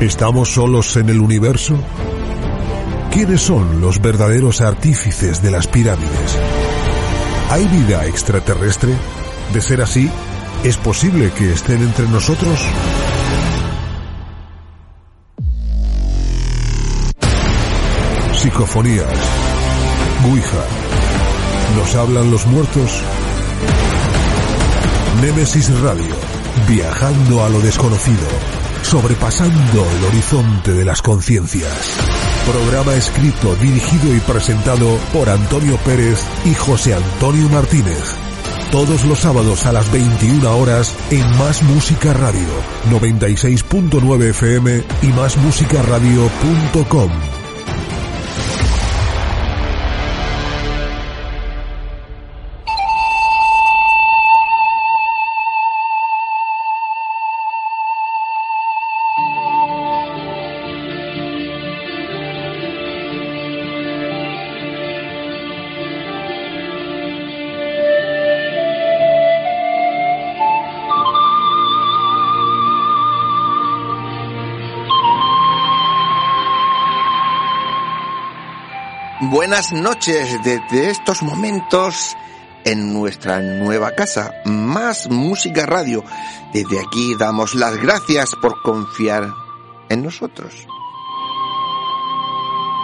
¿Estamos solos en el universo? ¿Quiénes son los verdaderos artífices de las pirámides? ¿Hay vida extraterrestre? De ser así, ¿es posible que estén entre nosotros? Psicofonías. Ouija. ¿Nos hablan los muertos? Némesis Radio. Viajando a lo desconocido. Sobrepasando el horizonte de las conciencias. Programa escrito, dirigido y presentado por Antonio Pérez y José Antonio Martínez. Todos los sábados a las 21 horas en Más Música Radio, 96.9 FM y másmusicaradio.com. Buenas noches desde estos momentos en nuestra nueva casa, Más Música Radio. Desde aquí damos las gracias por confiar en nosotros.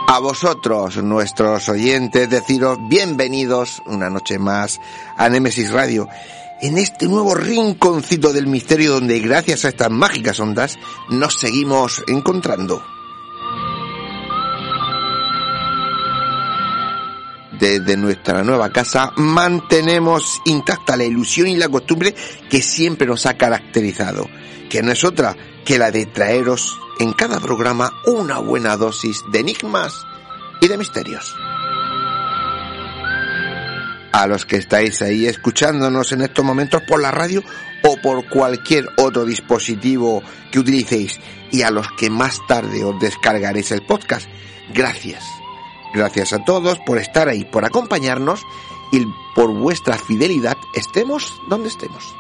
A vosotros, nuestros oyentes, deciros bienvenidos una noche más a Nemesis Radio, en este nuevo rinconcito del misterio donde gracias a estas mágicas ondas nos seguimos encontrando. Desde nuestra nueva casa mantenemos intacta la ilusión y la costumbre que siempre nos ha caracterizado, que no es otra que la de traeros en cada programa una buena dosis de enigmas y de misterios. A los que estáis ahí escuchándonos en estos momentos por la radio o por cualquier otro dispositivo que utilicéis y a los que más tarde os descargaréis el podcast, gracias Gracias a todos por estar ahí, por acompañarnos y por vuestra fidelidad, estemos donde estemos.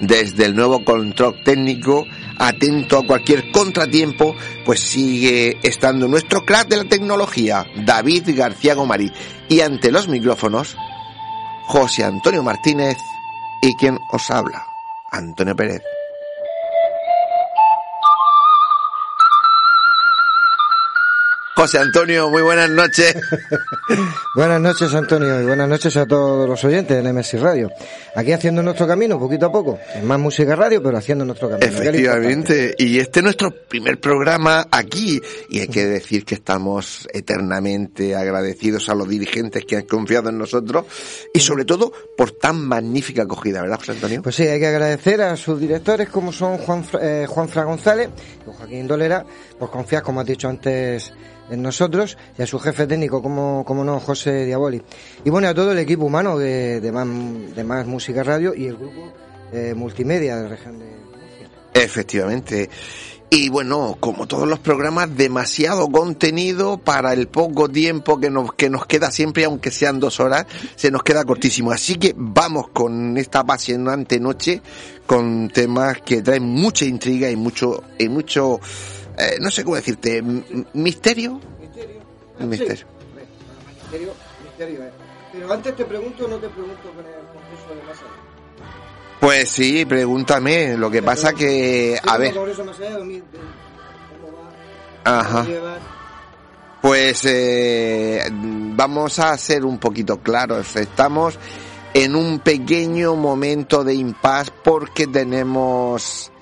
Desde el nuevo control técnico, atento a cualquier contratiempo, pues sigue estando nuestro crack de la tecnología, David García Gomari. Y ante los micrófonos, José Antonio Martínez y quien os habla, Antonio Pérez. José Antonio, muy buenas noches. buenas noches, Antonio, y buenas noches a todos los oyentes de NMS Radio. Aquí haciendo nuestro camino, poquito a poco. Es más música radio, pero haciendo nuestro camino. Efectivamente, y este es nuestro primer programa aquí, y hay que decir que estamos eternamente agradecidos a los dirigentes que han confiado en nosotros, y sobre todo por tan magnífica acogida, ¿verdad, José Antonio? Pues sí, hay que agradecer a sus directores, como son Juan, eh, Juan Fra González y Joaquín Dolera, por confiar, como has dicho antes, en nosotros y a su jefe técnico, como, como no, José Diaboli. Y bueno, a todo el equipo humano de, de, más, de más Música Radio y el grupo eh, multimedia de la región de Murcia. Efectivamente. Y bueno, como todos los programas, demasiado contenido para el poco tiempo que nos, que nos queda siempre, aunque sean dos horas, se nos queda cortísimo. Así que vamos con esta apasionante noche, con temas que traen mucha intriga y mucho, y mucho, eh, no sé cómo decirte, misterio. Misterio. Misterio. Sí. Misterio, misterio, eh. Pero antes te pregunto, no te pregunto con el concurso de masa. Pues sí, pregúntame. Lo que pasa que, a ver. Ajá. Pues eh, vamos a ser un poquito claros. Estamos en un pequeño momento de impas porque tenemos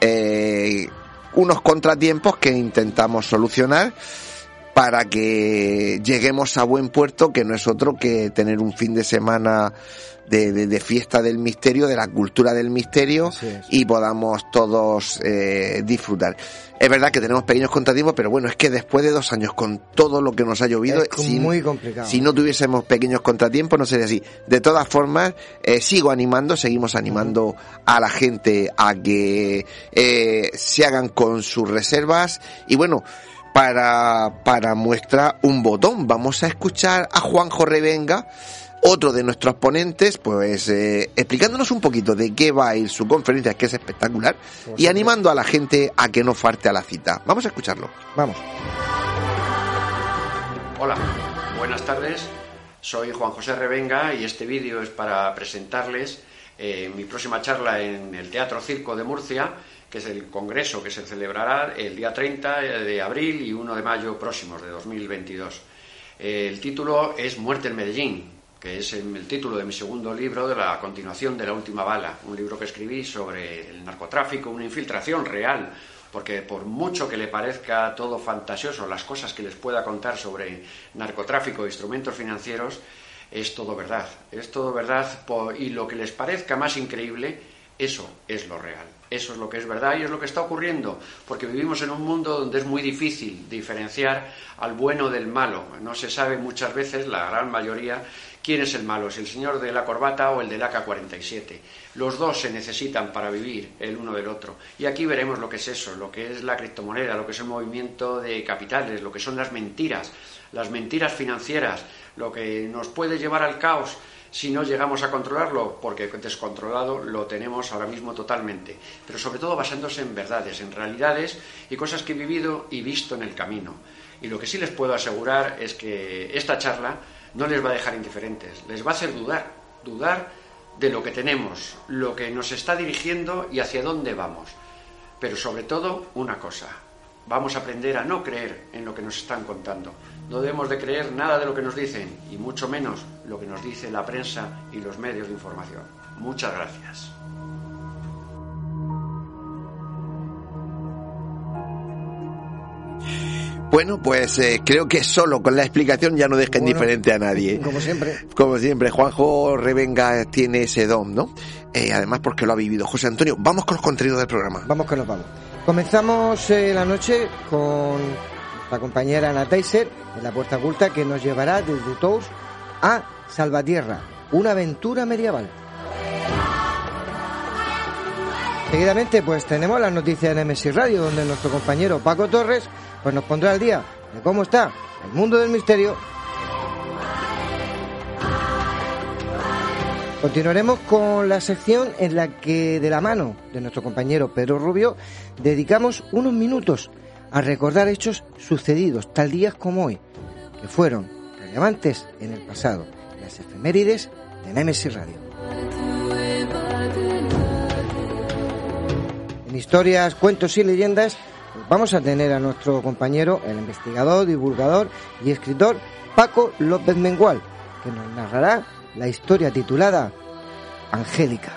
eh, unos contratiempos que intentamos solucionar para que lleguemos a buen puerto, que no es otro que tener un fin de semana de, de, de fiesta del misterio, de la cultura del misterio y podamos todos eh, disfrutar. Es verdad que tenemos pequeños contratiempos, pero bueno, es que después de dos años con todo lo que nos ha llovido, Es si, muy complicado. si no tuviésemos pequeños contratiempos no sería así. De todas formas, eh, sigo animando, seguimos animando a la gente a que eh, se hagan con sus reservas y bueno, para, para muestra un botón. Vamos a escuchar a Juanjo Revenga otro de nuestros ponentes, pues eh, explicándonos un poquito de qué va a ir su conferencia, que es espectacular, y animando a la gente a que no falte a la cita. Vamos a escucharlo. Vamos. Hola, buenas tardes. Soy Juan José Revenga y este vídeo es para presentarles eh, mi próxima charla en el Teatro Circo de Murcia, que es el congreso que se celebrará el día 30 de abril y 1 de mayo próximos de 2022. el título es Muerte en Medellín, que es el, título de mi segundo libro de la continuación de La Última Bala, un libro que escribí sobre el narcotráfico, una infiltración real, porque por mucho que le parezca todo fantasioso, las cosas que les pueda contar sobre narcotráfico e instrumentos financieros, es todo verdad, es todo verdad, y lo que les parezca más increíble, eso es lo real. Eso es lo que es verdad y es lo que está ocurriendo, porque vivimos en un mundo donde es muy difícil diferenciar al bueno del malo. No se sabe muchas veces, la gran mayoría, quién es el malo, si el señor de la corbata o el del AK-47. Los dos se necesitan para vivir el uno del otro. Y aquí veremos lo que es eso, lo que es la criptomoneda, lo que es el movimiento de capitales, lo que son las mentiras, las mentiras financieras, lo que nos puede llevar al caos si no llegamos a controlarlo, porque descontrolado lo tenemos ahora mismo totalmente, pero sobre todo basándose en verdades, en realidades y cosas que he vivido y visto en el camino. Y lo que sí les puedo asegurar es que esta charla no les va a dejar indiferentes, les va a hacer dudar, dudar de lo que tenemos, lo que nos está dirigiendo y hacia dónde vamos. Pero sobre todo una cosa, vamos a aprender a no creer en lo que nos están contando. No debemos de creer nada de lo que nos dicen y mucho menos lo que nos dice la prensa y los medios de información. Muchas gracias. Bueno, pues eh, creo que solo con la explicación ya no dejen diferente a nadie. Como siempre. Como siempre, Juanjo Revenga tiene ese don, ¿no? Eh, además porque lo ha vivido. José Antonio, vamos con los contenidos del programa. Vamos que nos vamos. Comenzamos eh, la noche con la compañera Ana Teiser en la Puerta Oculta que nos llevará desde Tous a Salvatierra, una aventura medieval. Seguidamente, pues tenemos las noticias en MSI Radio, donde nuestro compañero Paco Torres pues nos pondrá al día de cómo está el mundo del misterio. Continuaremos con la sección en la que, de la mano de nuestro compañero Pedro Rubio, dedicamos unos minutos a recordar hechos sucedidos tal días como hoy, que fueron relevantes en el pasado, las efemérides de Nemesis Radio. En historias, cuentos y leyendas vamos a tener a nuestro compañero, el investigador, divulgador y escritor Paco López Mengual, que nos narrará la historia titulada Angélica.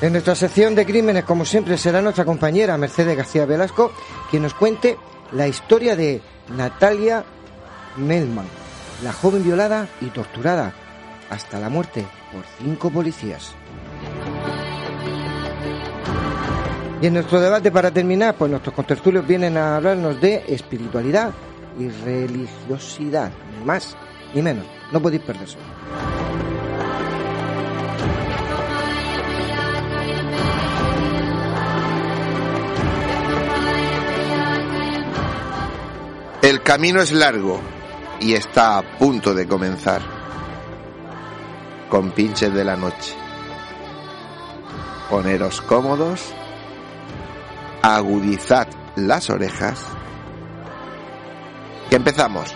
En nuestra sección de crímenes, como siempre, será nuestra compañera Mercedes García Velasco quien nos cuente la historia de Natalia Melman, la joven violada y torturada hasta la muerte por cinco policías. Y en nuestro debate, para terminar, pues nuestros contertulios vienen a hablarnos de espiritualidad y religiosidad, ni más ni menos. No podéis perderse. El camino es largo y está a punto de comenzar. Con pinches de la noche. Poneros cómodos, agudizad las orejas. Que empezamos.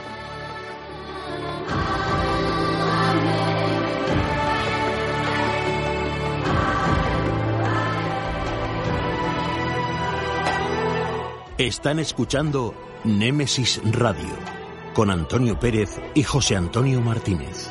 Están escuchando Némesis Radio con Antonio Pérez y José Antonio Martínez.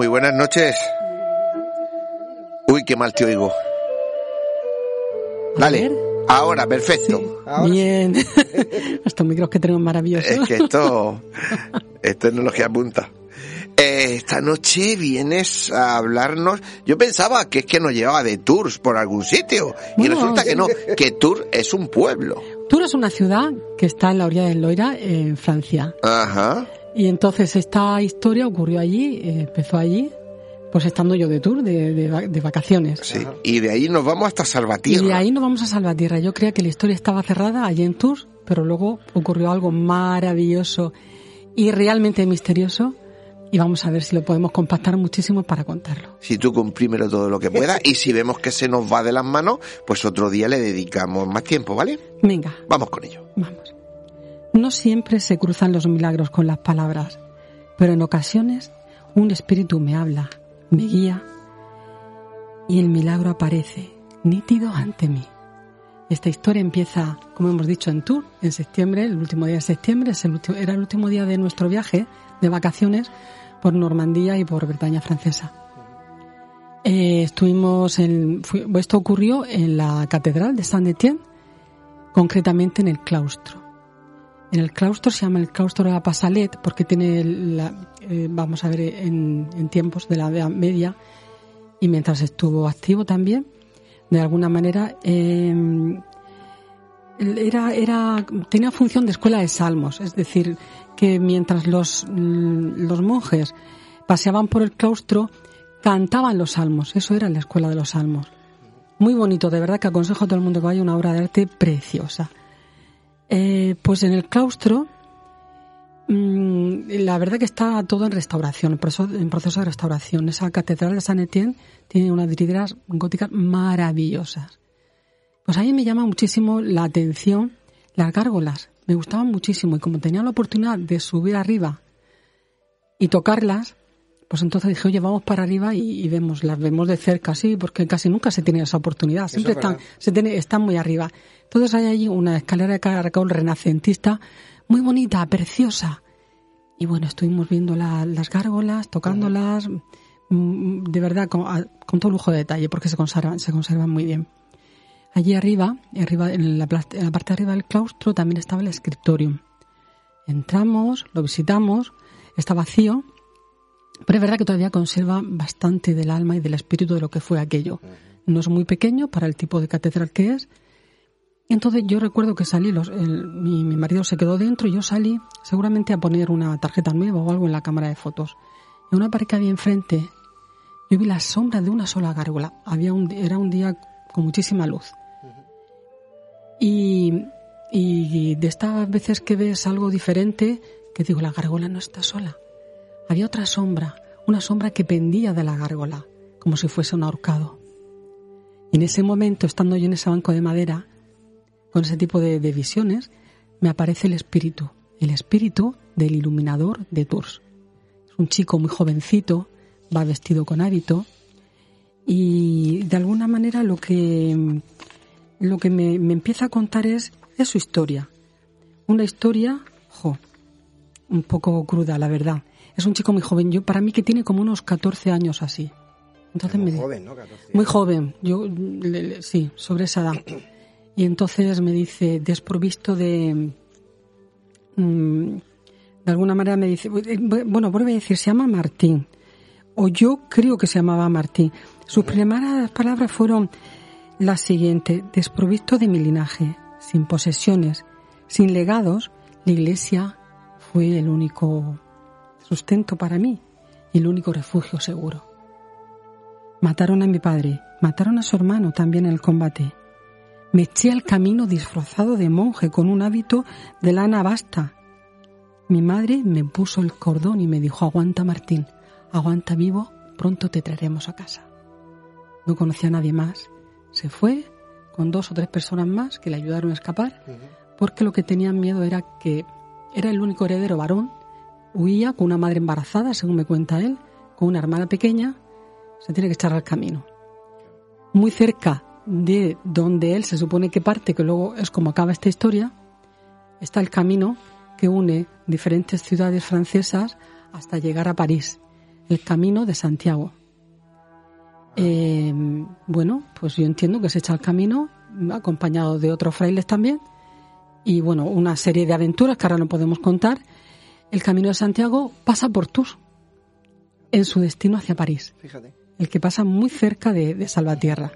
Muy buenas noches. Uy, qué mal te oigo. Dale. Ahora, perfecto. Bien. Estos micros que tenemos maravillosos. Es que esto, esto es tecnología punta. Eh, esta noche vienes a hablarnos. Yo pensaba que es que nos llevaba de tours por algún sitio. Y resulta que no, que Tours es un pueblo. Tours es una ciudad que está en la orilla del Loira, en Francia. Ajá. Y entonces esta historia ocurrió allí, eh, empezó allí, pues estando yo de tour, de, de, vacaciones. Sí, y de ahí nos vamos hasta Salvatierra. Y de ahí nos vamos a Salvatierra. Yo creía que la historia estaba cerrada allí en Tours, pero luego ocurrió algo maravilloso y realmente misterioso y vamos a ver si lo podemos compactar muchísimo para contarlo. Si tú comprímelo todo lo que puedas y si vemos que se nos va de las manos, pues otro día le dedicamos más tiempo, ¿vale? Venga. Vamos con ello. Vamos. No siempre se cruzan los milagros con las palabras, pero en ocasiones un espíritu me habla, me guía y el milagro aparece nítido ante mí. Esta historia empieza, como hemos dicho, en Tours, en septiembre, el último día de septiembre, es el último, era el último día de nuestro viaje de vacaciones por Normandía y por Bretaña francesa. Eh, estuvimos en, esto ocurrió en la catedral de Saint-Étienne, concretamente en el claustro. En el claustro se llama el claustro de la Pasalette porque tiene, la, eh, vamos a ver, en, tiempos de la Edad Media y mientras estuvo activo también, de alguna manera, eh, era, era, tenía función de escuela de salmos, es decir, que mientras los, los monjes paseaban por el claustro, cantaban los salmos, eso era la escuela de los salmos. Muy bonito, de verdad que aconsejo a todo el mundo que vaya una obra de arte preciosa. Eh, pues en el claustro, mm, la verdad que está todo en restauración, en proceso de restauración. Esa catedral de San Etienne tiene unas vidrieras góticas maravillosas. Pues a mí me llama muchísimo la atención las gárgolas. Me gustaban muchísimo y como tenía la oportunidad de subir arriba y tocarlas, pues entonces dije, oye, vamos para arriba y, vemos, las vemos de cerca, sí, porque casi nunca se tiene esa oportunidad, siempre están, se tiene, están muy arriba. Entonces hay allí una escalera de caracol renacentista muy bonita, preciosa. Y bueno, estuvimos viendo las gárgolas, tocándolas, mm, de verdad, con, con, todo lujo de detalle, porque se conservan, se conservan muy bien. Allí arriba, arriba en, la, en la parte de arriba del claustro, también estaba el escritorium. Entramos, lo visitamos, está vacío, pero es verdad que todavía conserva bastante del alma y del espíritu de lo que fue aquello. No es muy pequeño para el tipo de catedral que es. Entonces yo recuerdo que salí, los, mi, marido se quedó dentro y yo salí seguramente a poner una tarjeta nueva o algo en la cámara de fotos. En una pared que había enfrente, yo vi la sombra de una sola gárgola. Había un, era un día con muchísima luz. Y, y de estas veces que ves algo diferente, que digo, la gárgola no está sola había otra sombra, una sombra que pendía de la gárgola, como si fuese un ahorcado. Y en ese momento, estando yo en ese banco de madera, con ese tipo de, visiones, me aparece el espíritu, el espíritu del iluminador de Tours. Es un chico muy jovencito, va vestido con hábito, y de alguna manera lo que, lo que me, empieza a contar es, es su historia. Una historia, jo, un poco cruda, la verdad. Es un chico muy joven. Yo, para mí, que tiene como unos 14 años así. Entonces muy joven, ¿no? Muy joven. Yo, sí, sobre esa edad. Y entonces me dice, desprovisto de. Mm, de alguna manera me dice. Eh, bueno, vuelve a decir, se llama Martín. O yo creo que se llamaba Martín. Sus primeras palabras fueron las siguientes: desprovisto de mi linaje, sin posesiones, sin legados, la iglesia fue el único sustento para mí y el único refugio seguro. Mataron a mi padre, mataron a su hermano también en el combate. Me eché al camino disfrazado de monje con un hábito de lana basta. Mi madre me puso el cordón y me dijo, aguanta Martín, aguanta vivo, pronto te traeremos a casa. No conocía a nadie más. Se fue con dos o tres personas más que le ayudaron a escapar, porque lo que tenían miedo era que era el único heredero varón Huía con una madre embarazada, según me cuenta él, con una hermana pequeña, se tiene que echar al camino. Muy cerca de donde él se supone que parte, que luego es como acaba esta historia, está el camino que une diferentes ciudades francesas hasta llegar a París. el Camino de Santiago. Eh, bueno, pues yo entiendo que se echa el camino, acompañado de otros frailes también, y bueno, una serie de aventuras que ahora no podemos contar. El Camino de Santiago pasa por Tours, en su destino hacia París. Fíjate. El que pasa muy cerca de, de Salvatierra.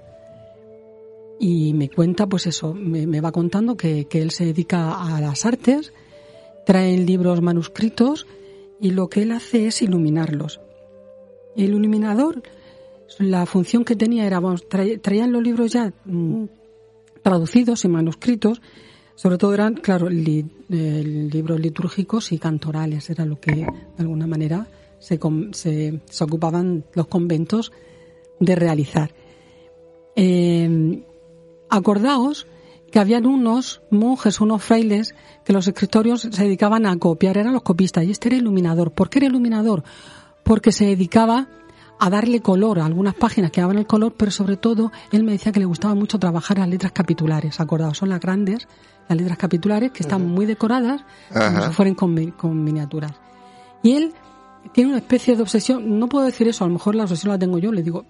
Y me cuenta, pues eso, me, me va contando que, que él se dedica a las artes, trae libros manuscritos y lo que él hace es iluminarlos. El iluminador, la función que tenía era, vamos, trae- traían los libros ya mm, traducidos y manuscritos, sobre todo eran, claro, li- eh, libros litúrgicos y cantorales, era lo que de alguna manera se, se, se ocupaban los conventos de realizar. Eh, acordaos que habían unos monjes, unos frailes, que los escritorios se dedicaban a copiar, eran los copistas, y este era iluminador. ¿Por qué era iluminador? Porque se dedicaba a darle color a algunas páginas que daban el color, pero sobre todo él me decía que le gustaba mucho trabajar las letras capitulares, acordaos, son las grandes, las letras capitulares que están muy decoradas, como si fueran con, con miniaturas. Y él tiene una especie de obsesión, no puedo decir eso, a lo mejor la obsesión la tengo yo, le digo,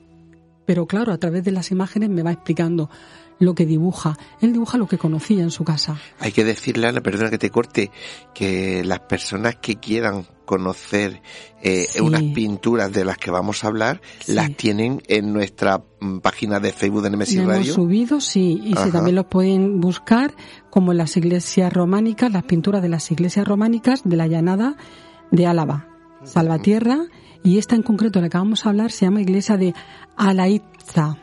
pero claro, a través de las imágenes me va explicando lo que dibuja. Él dibuja lo que conocía en su casa. Hay que decirle, Ana, perdona que te corte, que las personas que quieran conocer eh, Sí. unas pinturas de las que vamos a hablar, Sí. las tienen en nuestra mm, página de Facebook de Nemesis Lo hemos Radio. subido, sí, y sí, también los pueden buscar como en las iglesias románicas, las pinturas de las iglesias románicas de la llanada de Álava, Salvatierra, y esta en concreto la que vamos a hablar se llama iglesia de Ah, ahí está.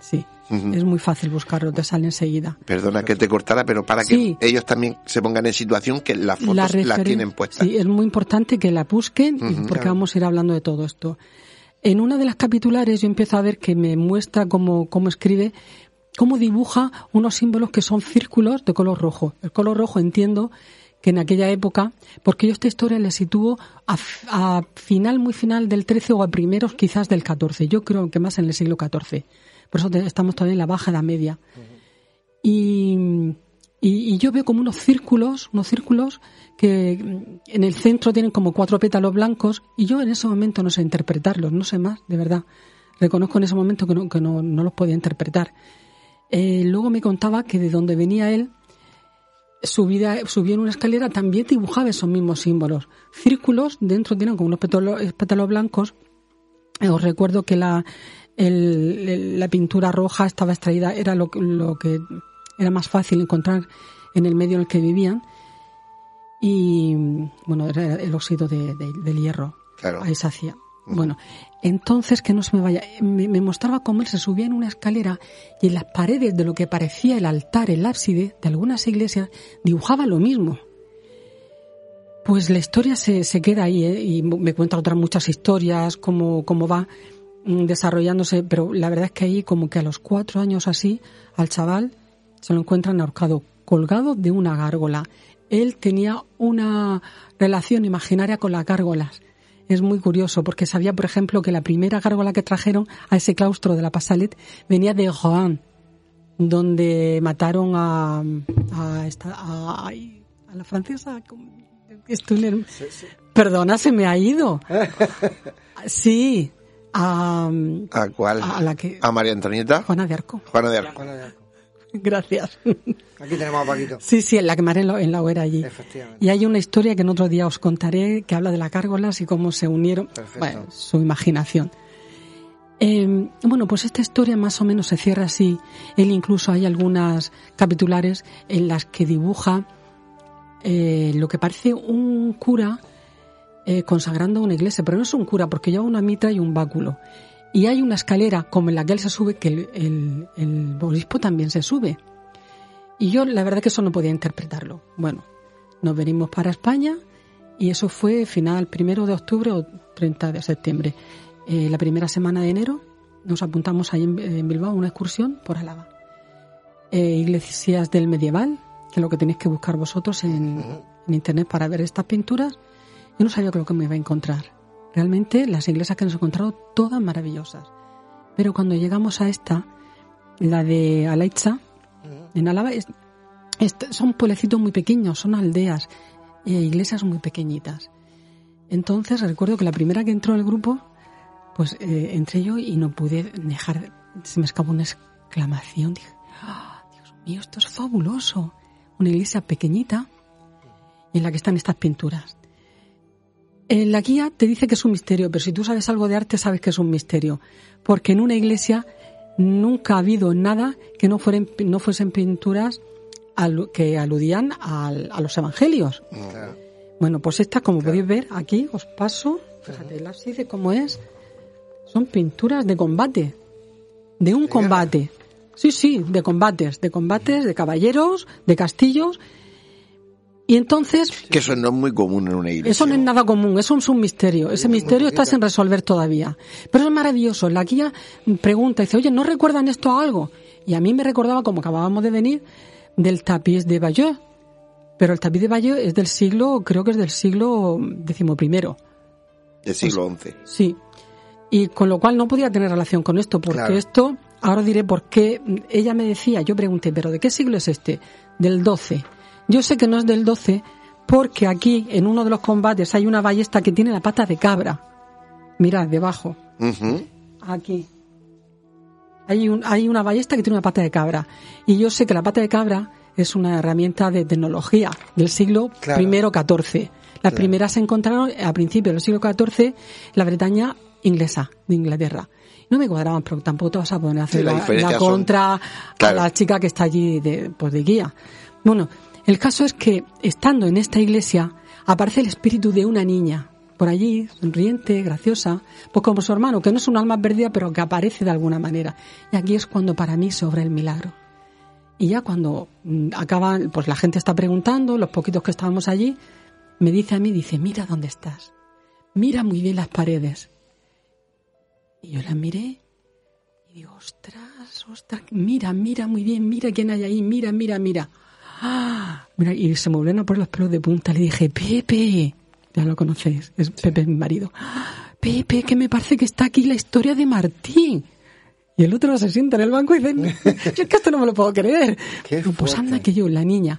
sí. Es muy fácil buscarlo, te sale enseguida. Perdona que te cortara, pero para Sí. que ellos también se pongan en situación que las fotos La las tienen puestas. Sí, es muy importante que la busquen porque claro. vamos a ir hablando de todo esto. En una de las capitulares yo empiezo a ver que me muestra cómo, cómo escribe, cómo dibuja unos símbolos que son círculos de color rojo. El color rojo entiendo que en aquella época, porque yo esta historia la sitúo a, a final, muy final del 13 o a primeros quizás del 14. Yo creo que más en el siglo XIV. Por eso estamos todavía en la baja edad media. Y, y, yo veo como unos círculos, unos círculos que en el centro tienen como cuatro pétalos blancos y yo en ese momento no sé interpretarlos, no sé más, de verdad. Reconozco en ese momento que no, que no, no los podía interpretar. Eh, luego me contaba que de donde venía él, subida, subía en una escalera, también dibujaba esos mismos símbolos. Círculos, dentro tienen como unos pétalos, pétalos blancos. Eh, Os recuerdo que la, el- el- la pintura roja estaba extraída, era lo, que- lo que era más fácil encontrar en el medio en el que vivían. Y bueno, era el óxido de- de- del hierro. Claro. Ahí se hacía. Bueno, entonces que no se me vaya, me, mostraba cómo él se subía en una escalera y en las paredes de lo que parecía el altar, el ábside de algunas iglesias, dibujaba lo mismo. Pues la historia se, se queda ahí ¿eh? y me cuenta otras muchas historias, cómo, cómo va desarrollándose, pero la verdad es que ahí como que a los cuatro años así, al chaval se lo encuentran ahorcado, colgado de una gárgola. Él tenía una relación imaginaria con las gárgolas. Es muy curioso porque sabía, por ejemplo, que la primera gárgola que trajeron a ese claustro de la Pasalet venía de Rohan, donde mataron a, a, esta, a, ay, a la francesa. Estoy ler- Perdona, se me ha ido. Sí, a, ¿A cuál? a la que... ¿A María Antonieta? Juana de Arco. Juana de Arco. Juana de Arco. Gracias. Aquí tenemos a Paquito. Sí, sí, en la que maré en la, en la hoguera allí. Efectivamente. Y hay una historia que en otro día os contaré que habla de las gárgolas y cómo se unieron. Perfecto. Bueno, su imaginación. Eh, bueno, pues esta historia más o menos se cierra así. Él incluso hay algunas capitulares en las que dibuja eh, lo que parece un cura eh, consagrando una iglesia, pero no es un cura porque lleva una mitra y un báculo. Y hay una escalera como en la que él se sube, que el, el, el obispo también se sube. Y yo la verdad que eso no podía interpretarlo. Bueno, nos venimos para España y eso fue final primero de octubre o 30 de septiembre. Eh, la primera semana de enero nos apuntamos ahí en, en Bilbao a una excursión por Álava. Eh, iglesias del medieval, que es lo que tenéis que buscar vosotros en, en internet para ver estas pinturas. Yo no sabía lo que me iba a encontrar. Realmente las iglesias que nos encontrado, todas maravillosas. Pero cuando llegamos a esta, la de Alaitza, en Álava, es- es- son pueblecitos muy pequeños, son aldeas, e iglesias muy pequeñitas. Entonces recuerdo que la primera que entró en el grupo, pues eh, entré yo y no pude dejar, se me escapó una exclamación. Dije, "Ah, Dios mío, esto es fabuloso. Una iglesia pequeñita en la que están estas pinturas. En la guía te dice que es un misterio, pero si tú sabes algo de arte sabes que es un misterio, porque en una iglesia nunca ha habido nada que no, fueran, no fuesen pinturas alu- que aludían al- a los evangelios. Bueno, pues esta, como podéis ver, aquí os paso, fíjate el ábside cómo es, son pinturas de combate, de un combate. Sí, sí, de combates, de combates, de caballeros, de castillos. Y entonces, Que eso no es muy común en una iglesia. eso no es nada común, eso es un misterio. Ese misterio está sin resolver todavía. Pero es maravilloso. La guía pregunta, dice, oye, ¿no recuerdan esto a algo? Y a mí me recordaba, como acabábamos de venir, del tapiz de Bayeux. Pero el tapiz de Bayeux es del siglo, creo que es del siglo XI. Del siglo XI. Sí. Y con lo cual no podía tener relación con esto, porque Claro. esto, ahora diré por qué. Ella me decía, yo pregunté, ¿pero de qué siglo es este? Del 12. Yo sé que no es del 12 porque aquí, en uno de los combates, hay una ballesta que tiene la pata de cabra. Mirad, debajo. Aquí. Hay, un, hay una ballesta que tiene una pata de cabra. Y yo sé que la pata de cabra es una herramienta de tecnología del siglo Claro. I XIV. Las primeras se encontraron a principios del siglo XIV en la Bretaña inglesa, de Inglaterra. No me cuadraban, pero tampoco te vas a poner a hacer Sí, la son- contra Claro. a la chica que está allí de, pues de guía. Bueno, el caso es que estando en esta iglesia aparece el espíritu de una niña por allí, sonriente, graciosa, pues como su hermano, que no es un alma perdida, pero que aparece de alguna manera. Y aquí es cuando para mí se obra el milagro. Y ya cuando mm, acaban, pues la gente está preguntando, los poquitos que estábamos allí, me dice a mí, dice, mira dónde estás, mira muy bien las paredes. Y yo las miré y digo, ostras, ostras, mira, mira muy bien, mira quién hay ahí, mira, mira, mira. ¡Ah! Mira, y se me volvieron a poner los pelos de punta. Le dije, Pepe, ya lo conocéis, es Pepe mi marido. "Ah, Pepe, que me parece que está aquí la historia de Martín. Y el otro se sienta en el banco y dice, yo es que esto no me lo puedo creer. Pues anda que yo, la niña.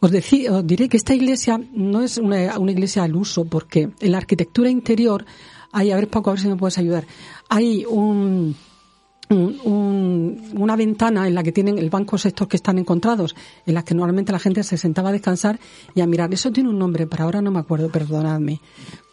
Os, decí- os diré que esta iglesia no es una, una iglesia al uso, porque en la arquitectura interior hay, a ver Paco, a ver si me puedes ayudar, hay un, un- un- una ventana en la que tienen el bancos estos que están encontrados, en las que normalmente la gente se sentaba a descansar y a mirar. Eso tiene un nombre, pero ahora no me acuerdo, perdonadme.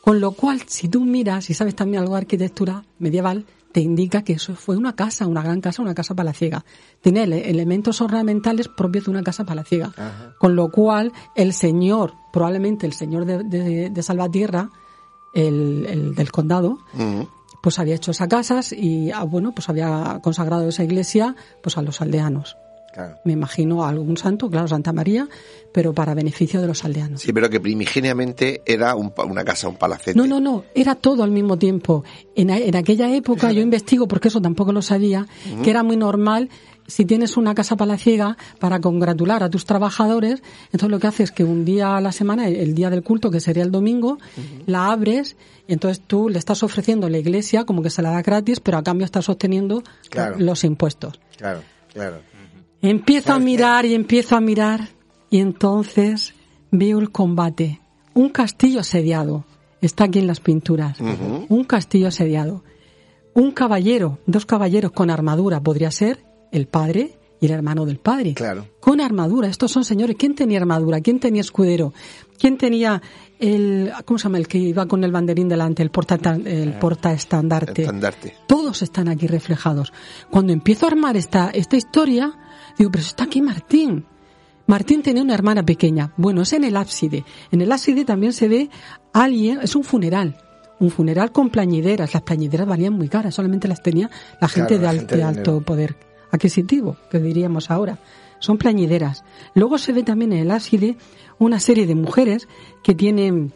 Con lo cual, si tú miras y sabes también algo de arquitectura medieval, te indica que eso fue una casa, una gran casa, una casa palaciega. Tiene ele- elementos ornamentales propios de una casa palaciega. Con lo cual, el señor, probablemente el señor de, de- de Salvatierra, el, el del condado. Pues había hecho esas casas y ah, bueno pues había consagrado esa iglesia pues a los aldeanos Claro. me imagino a algún santo claro Santa María pero para beneficio de los aldeanos Sí, pero que primigeniamente era un una casa, un palacete. no, no, no, era todo al mismo tiempo. En, en aquella época, yo investigo, porque eso tampoco lo sabía, que era muy normal, si tienes una casa palaciega, para congratular a tus trabajadores, entonces lo que haces es que un día a la semana, el- día del culto, que sería el domingo, la abres, y entonces tú le estás ofreciendo a la iglesia como que se la da gratis, pero a cambio estás obteniendo Claro. los impuestos. Claro, claro. Empiezo a mirar y empiezo a mirar y entonces veo el combate. Un castillo asediado. Está aquí en las pinturas. Un castillo asediado. Un caballero, dos caballeros con armadura. Podría ser el padre y el hermano del padre. Claro. Con armadura. Estos son señores. ¿Quién tenía armadura? ¿Quién tenía escudero? ¿Quién tenía el, ¿cómo se llama? El que iba con el banderín delante, el porta, el portaestandarte Estandarte. todos están aquí reflejados. Cuando empiezo a armar esta, esta historia, digo, pero está aquí Martín. Martín tenía una hermana pequeña. Bueno, es en el ábside. En el ábside también se ve alguien, es un funeral. Un funeral con plañideras. Las plañideras valían muy caras, solamente las tenía la gente Claro, de, la al- gente de de alto dinero. poder adquisitivo, que diríamos ahora. Son plañideras. Luego se ve también en el ábside una serie de mujeres que tienen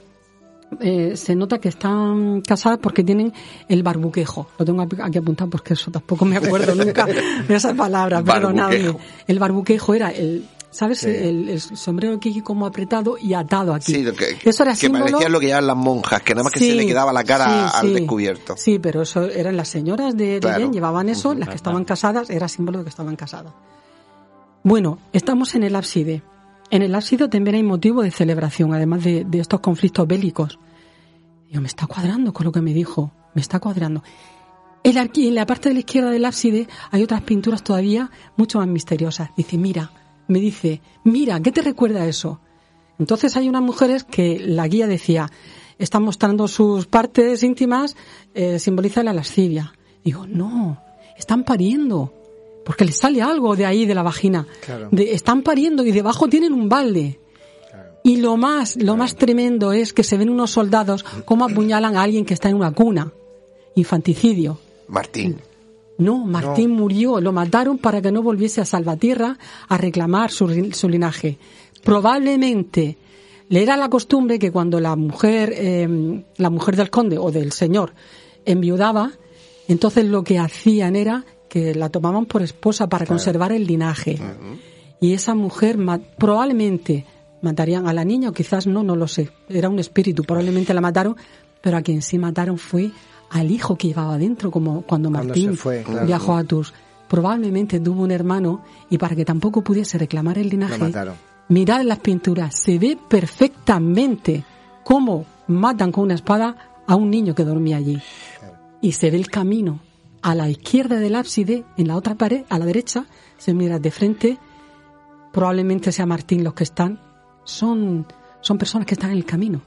eh, se nota que están casadas porque tienen el barbuquejo. Lo tengo aquí apuntado porque eso tampoco me acuerdo nunca de esa palabra, perdonadme. El barbuquejo era el, ¿sabes? Sí. El, el sombrero aquí como apretado y atado aquí. Sí, que, eso era que símbolo... parecía lo que llevaban las monjas, que nada más que se le quedaba la cara sí, al sí. descubierto. Sí, pero eso eran las señoras de, de Claro. bien, llevaban eso, las que estaban casadas, era símbolo de que estaban casadas. Bueno, estamos en el ábside. En el ábside también hay motivo de celebración, además de, de estos conflictos bélicos. Yo, me está cuadrando con lo que me dijo, me está cuadrando. En la, en la parte de la izquierda del ábside hay otras pinturas todavía mucho más misteriosas. Dice, mira, me dice, mira, ¿qué te recuerda eso? Entonces hay unas mujeres que la guía decía, están mostrando sus partes íntimas, eh, simboliza la lascivia. Digo, no, están pariendo, porque les sale algo de ahí, de la vagina. están pariendo y debajo tienen un balde. Y lo más, lo más tremendo es que se ven unos soldados cómo apuñalan a alguien que está en una cuna. Infanticidio. Martín. No, Martín murió, lo mataron para que no volviese a Salvatierra a reclamar su, linaje. Probablemente le era la costumbre que cuando la mujer, em, la mujer del conde o del señor enviudaba, entonces lo que hacían era que la tomaban por esposa para conservar el linaje. Y esa mujer probablemente matarían a la niña o quizás no, no lo sé. Era un espíritu, probablemente la mataron, pero a quien sí mataron fue al hijo que llevaba dentro, como cuando Martín viajó a Tours. Probablemente tuvo un hermano y para que tampoco pudiese reclamar el linaje, mirad las pinturas, se ve perfectamente cómo matan con una espada a un niño que dormía allí. Y se ve el camino a la izquierda del ábside, en la otra pared, a la derecha, se mira de frente, probablemente sea Martín los que están, son, son personas que están en el camino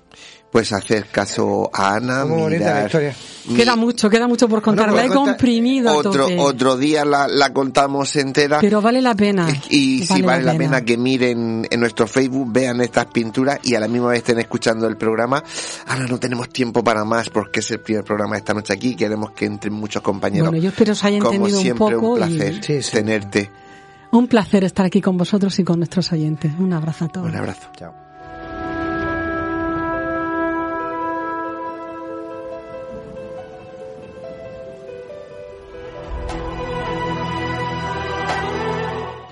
pues hacer caso a Ana. mirar, Queda mucho, queda mucho por contar. la he comprimido. Otro, otro día la, la, contamos entera. Pero vale la pena. Y, si vale, la, pena. que miren en nuestro Facebook, vean estas pinturas y a la misma vez estén escuchando el programa. Ahora no tenemos tiempo para más porque es el primer programa de esta noche aquí. Queremos que entren muchos compañeros. Bueno, yo espero os haya entendido siempre, un poco. Un placer tenerte. Un placer estar aquí con vosotros y con nuestros oyentes. Un abrazo a todos. Un abrazo. Chao.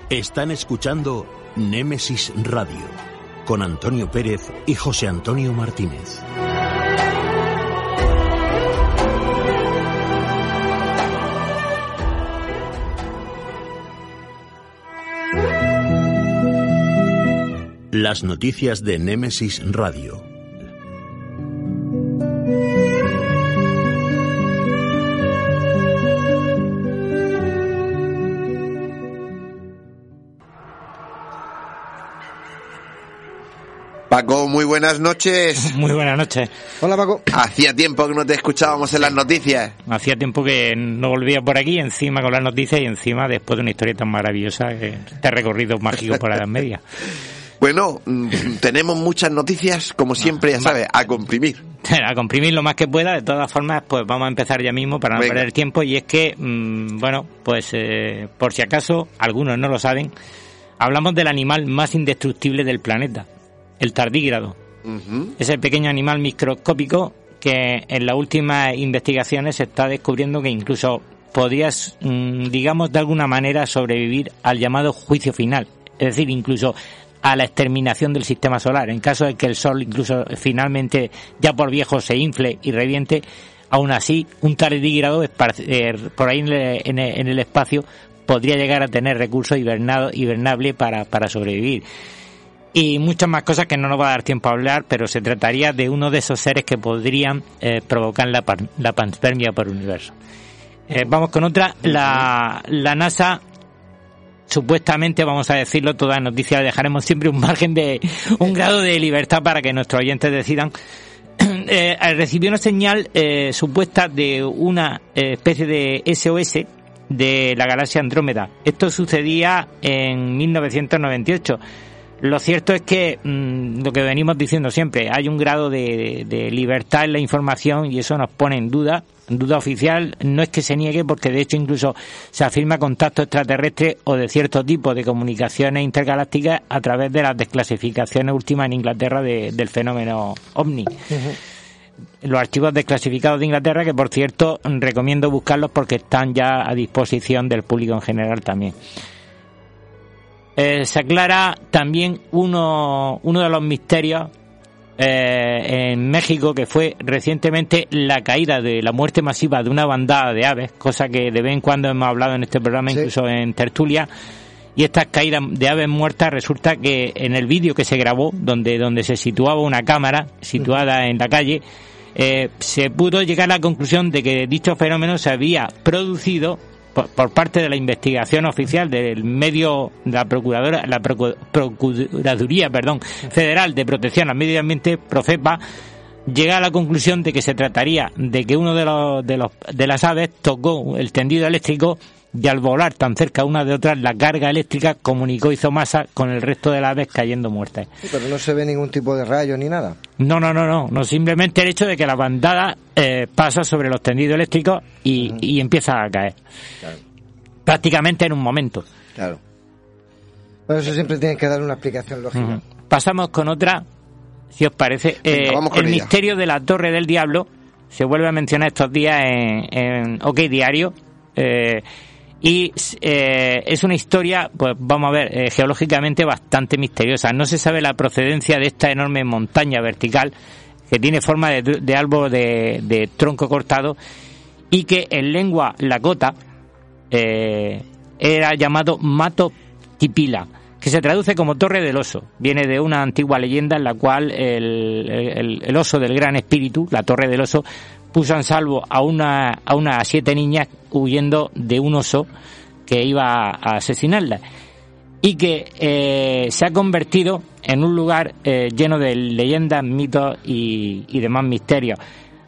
Están escuchando Némesis Radio con Antonio Pérez y José Antonio Martínez. Las noticias de Némesis Radio Paco, muy buenas noches. Muy buenas noches. Hola Paco. Hacía tiempo que no te escuchábamos en las noticias. Hacía tiempo que no volvía por aquí, encima con las noticias y encima después de una historia tan maravillosa, este recorrido mágico por la Edad Media. Bueno, mm, tenemos muchas noticias, como siempre, ya sabes, a comprimir. A comprimir lo más que pueda, de todas formas, pues vamos a empezar ya mismo para no perder tiempo. Y es que, mm, bueno, pues eh, por si acaso algunos no lo saben, hablamos del animal más indestructible del planeta, el tardígrado. Es el pequeño animal microscópico que en las últimas investigaciones se está descubriendo que incluso podría, mm, digamos, de alguna manera sobrevivir al llamado juicio final. Es decir, incluso a la exterminación del sistema solar. En caso de que el Sol incluso finalmente ya por viejo se infle y reviente, aún así un tardígrado eh, por ahí en el, espacio podría llegar a tener recursos hibernables para, para sobrevivir y muchas más cosas que no nos va a dar tiempo a hablar, pero se trataría de uno de esos seres que podrían eh, provocar la, la panspermia por universo. Eh, vamos con otra. La, la NASA supuestamente, vamos a decirlo, todas noticias dejaremos siempre un margen de un grado de libertad para que nuestros oyentes decidan. Eh, recibió una señal supuesta de una especie de SOS de la galaxia Andrómeda. Esto sucedía en 1998 lo cierto es que mm, lo que venimos diciendo siempre, hay un grado de, libertad en la información y eso nos pone en duda. En duda oficial no es que se niegue porque de hecho incluso se afirma contacto extraterrestre o de cierto tipo de comunicaciones intergalácticas a través de las desclasificaciones últimas en Inglaterra del fenómeno ovni. Los archivos desclasificados de Inglaterra que por cierto recomiendo buscarlos porque están ya a disposición del público en general también. Eh, se aclara también uno, uno de los misterios eh, en México que fue recientemente la caída de la muerte masiva de una bandada de aves, cosa que de vez en cuando hemos hablado en este programa, incluso en tertulia. Y estas caídas de aves muertas resulta que en el vídeo que se grabó, donde, donde se situaba una cámara situada en la calle, eh, se pudo llegar a la conclusión de que dicho fenómeno se había producido por, parte de la investigación oficial del medio la procuradora la procuraduría perdón federal de protección al medio ambiente Profepa llega a la conclusión de que se trataría de que uno de los, de los de las aves tocó el tendido eléctrico y al volar tan cerca una de otras, la carga eléctrica comunicó, hizo masa con el resto de las aves cayendo muertas. pero no se ve ningún tipo de rayo ni nada. No, no, no, no, no simplemente el hecho de que la bandada eh, pasa sobre los tendidos eléctricos y, empieza a caer. Prácticamente en un momento. Claro. Bueno, eso siempre tiene que dar una explicación lógica. Pasamos con otra, si os parece. Eh, el misterio de la Torre del Diablo se vuelve a mencionar estos días en, en OK Diario. Eh, y eh, es una historia, pues vamos a ver, eh, geológicamente bastante misteriosa. No se sabe la procedencia de esta enorme montaña vertical que tiene forma de, árbol de, tronco cortado y que en lengua lakota eh, era llamado Mato Tipila, que se traduce como Torre del Oso. Viene de una antigua leyenda en la cual el oso del Gran Espíritu, la Torre del Oso, puso en salvo a una a unas siete niñas huyendo de un oso que iba a asesinarlas y que eh, se ha convertido en un lugar eh, lleno de leyendas, mitos y, y demás misterios.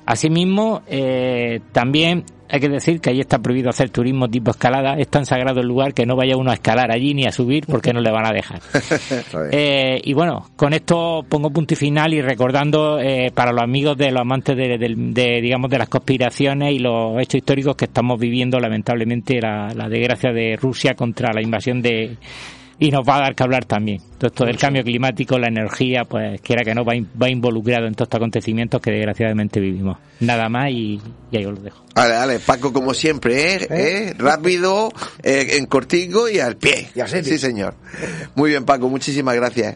Asimismo, eh, también hay que decir que allí está prohibido hacer turismo tipo escalada. Es tan sagrado el lugar que no vaya uno a escalar allí ni a subir porque no le van a dejar. eh, y bueno, con esto pongo punto y final y recordando eh, para los amigos de los amantes de, digamos, de las conspiraciones y los hechos históricos que estamos viviendo lamentablemente la, la desgracia de Rusia contra la invasión de y nos va a dar que hablar también. Todo esto del cambio climático, la energía, pues quiera que no, va, va involucrado en todos estos acontecimientos que desgraciadamente vivimos. Nada más y, ahí os lo dejo. Vale, vale, Paco, como siempre, ¿eh? ¿Eh? ¿Eh? Rápido, eh, en cortico y al pie. Sí, señor. Muy bien, Paco, muchísimas gracias.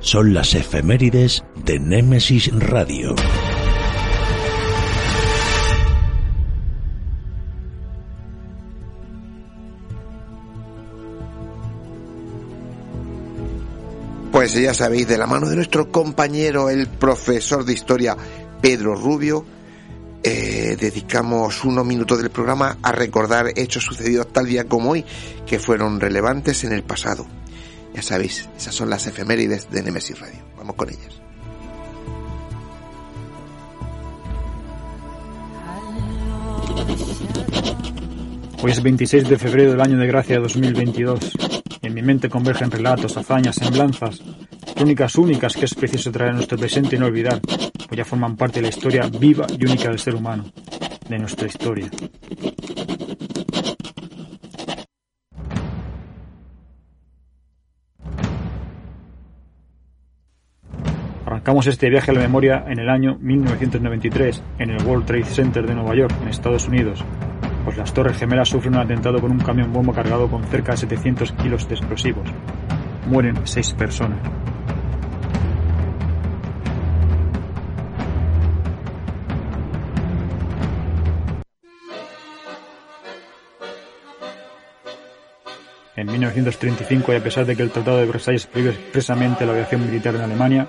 son las efemérides de Némesis Radio. Pues ya sabéis, de la mano de nuestro compañero, el profesor de historia Pedro Rubio, eh, dedicamos unos minutos del programa a recordar hechos sucedidos tal día como hoy, que fueron relevantes en el pasado. Ya sabéis, esas son las efemérides de Nemesis Radio. Vamos con ellas. Hoy es 26 de febrero del año de gracia 2022. en mi mente convergen relatos, hazañas, semblanzas, crónicas únicas que es preciso traer a nuestro presente y no olvidar, pues ya forman parte de la historia viva y única del ser humano, de nuestra historia. Arrancamos este viaje a la memoria en el año 1993 en el World Trade Center de Nueva York, en Estados Unidos, pues las Torres Gemelas sufren un atentado con un camión bomba cargado con cerca de 700 kilos de explosivos. Mueren seis personas. En 1935, y a pesar de que el Tratado de Versalles prohíbe expresamente la aviación militar en Alemania,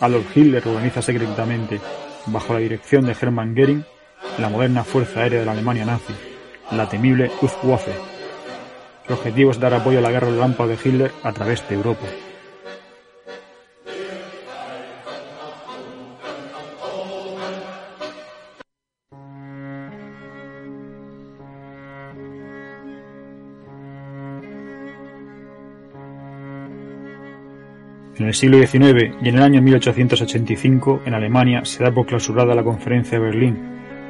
Adolf Hitler organiza secretamente, bajo la dirección de Hermann Göring, la moderna Fuerza Aérea de la Alemania nazi, la temible Luftwaffe. Su objetivo es dar apoyo a la guerra relámpago de Hitler a través de Europa. En el siglo XIX y en el año 1885, en Alemania, se da por clausurada la Conferencia de Berlín,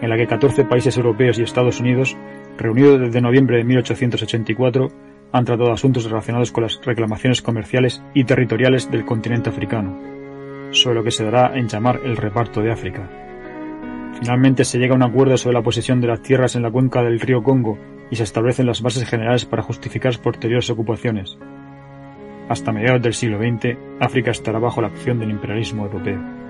en la que 14 países europeos y Estados Unidos, reunidos desde noviembre de 1884, han tratado asuntos relacionados con las reclamaciones comerciales y territoriales del continente africano, sobre lo que se dará en llamar el reparto de África. Finalmente se llega a un acuerdo sobre la posesión de las tierras en la cuenca del río Congo y se establecen las bases generales para justificar posteriores ocupaciones. Hasta mediados del siglo XX, África estará bajo la acción del imperialismo europeo.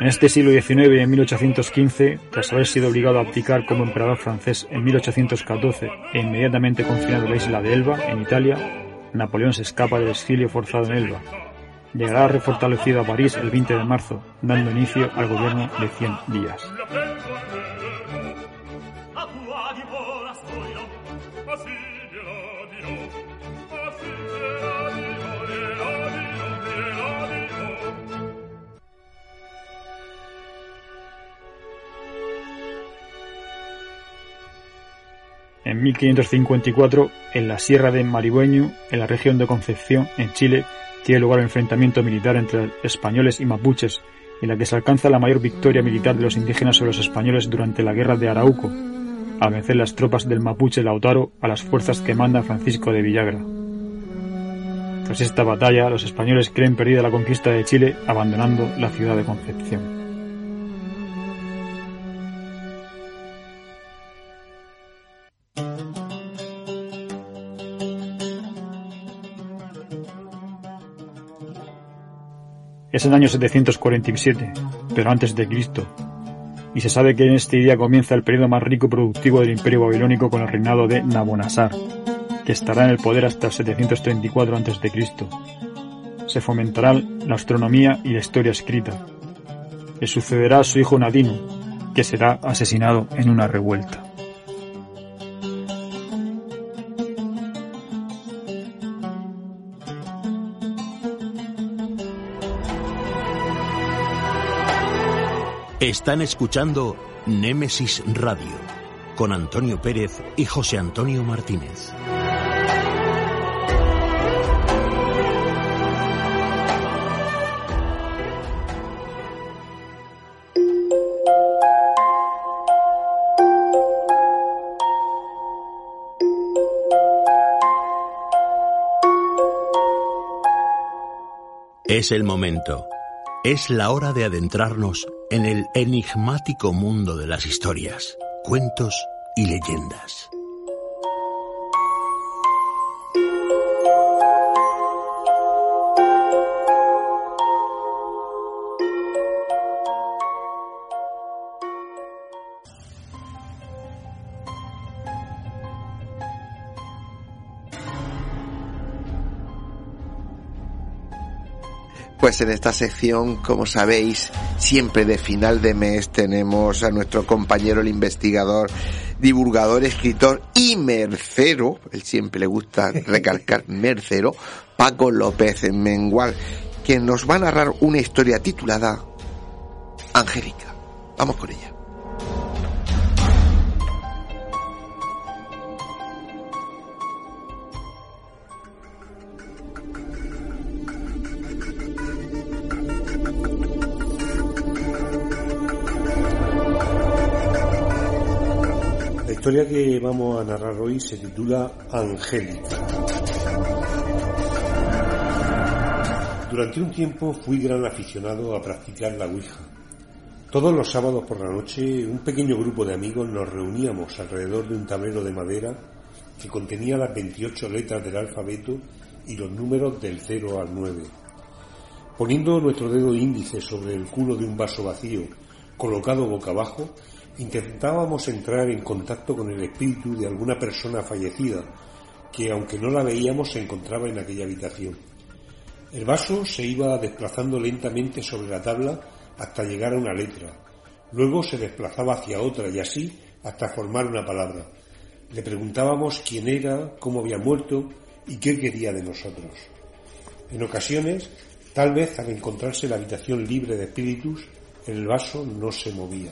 En este siglo XIX, en 1815, tras haber sido obligado a abdicar como emperador francés en 1814 e inmediatamente confinado a la isla de Elba, en Italia, Napoleón se escapa del exilio forzado en Elba. Llegará refortalecido a París el 20 de marzo, dando inicio al gobierno de 100 días. En 1554, en la Sierra de Maribueño, en la región de Concepción, en Chile, tiene lugar un enfrentamiento militar entre españoles y mapuches, en la que se alcanza la mayor victoria militar de los indígenas sobre los españoles durante la Guerra de Arauco, al vencer las tropas del mapuche Lautaro a las fuerzas que manda Francisco de Villagra. Tras esta batalla, los españoles creen perdida la conquista de Chile, abandonando la ciudad de Concepción. Es el año 747, pero antes de Cristo, y se sabe que en este día comienza el periodo más rico y productivo del imperio babilónico con el reinado de Nabonazar, que estará en el poder hasta el 734 a.C. Se fomentará la astronomía y la historia escrita. Le sucederá a su hijo Nadino, que será asesinado en una revuelta. Están escuchando Némesis Radio con Antonio Pérez y José Antonio Martínez. Es el momento. Es la hora de adentrarnos en el enigmático mundo de las historias, cuentos y leyendas. Pues en esta sección, como sabéis, siempre de final de mes tenemos a nuestro compañero, el investigador, divulgador, escritor y mercero, él siempre le gusta recalcar mercero, Paco López en Mengual, quien nos va a narrar una historia titulada Angélica. Vamos con ella. Historia que vamos a narrar hoy se titula Angélica. Durante un tiempo fui gran aficionado a practicar la Ouija. Todos los sábados por la noche un pequeño grupo de amigos nos reuníamos alrededor de un tablero de madera que contenía las 28 letras del alfabeto y los números del 0 al 9. Poniendo nuestro dedo índice sobre el culo de un vaso vacío colocado boca abajo, intentábamos entrar en contacto con el espíritu de alguna persona fallecida que, aunque no la veíamos, se encontraba en aquella habitación. El vaso se iba desplazando lentamente sobre la tabla hasta llegar a una letra. Luego se desplazaba hacia otra y así hasta formar una palabra. Le preguntábamos quién era, cómo había muerto y qué quería de nosotros. En ocasiones, tal vez al encontrarse la habitación libre de espíritus, el vaso no se movía.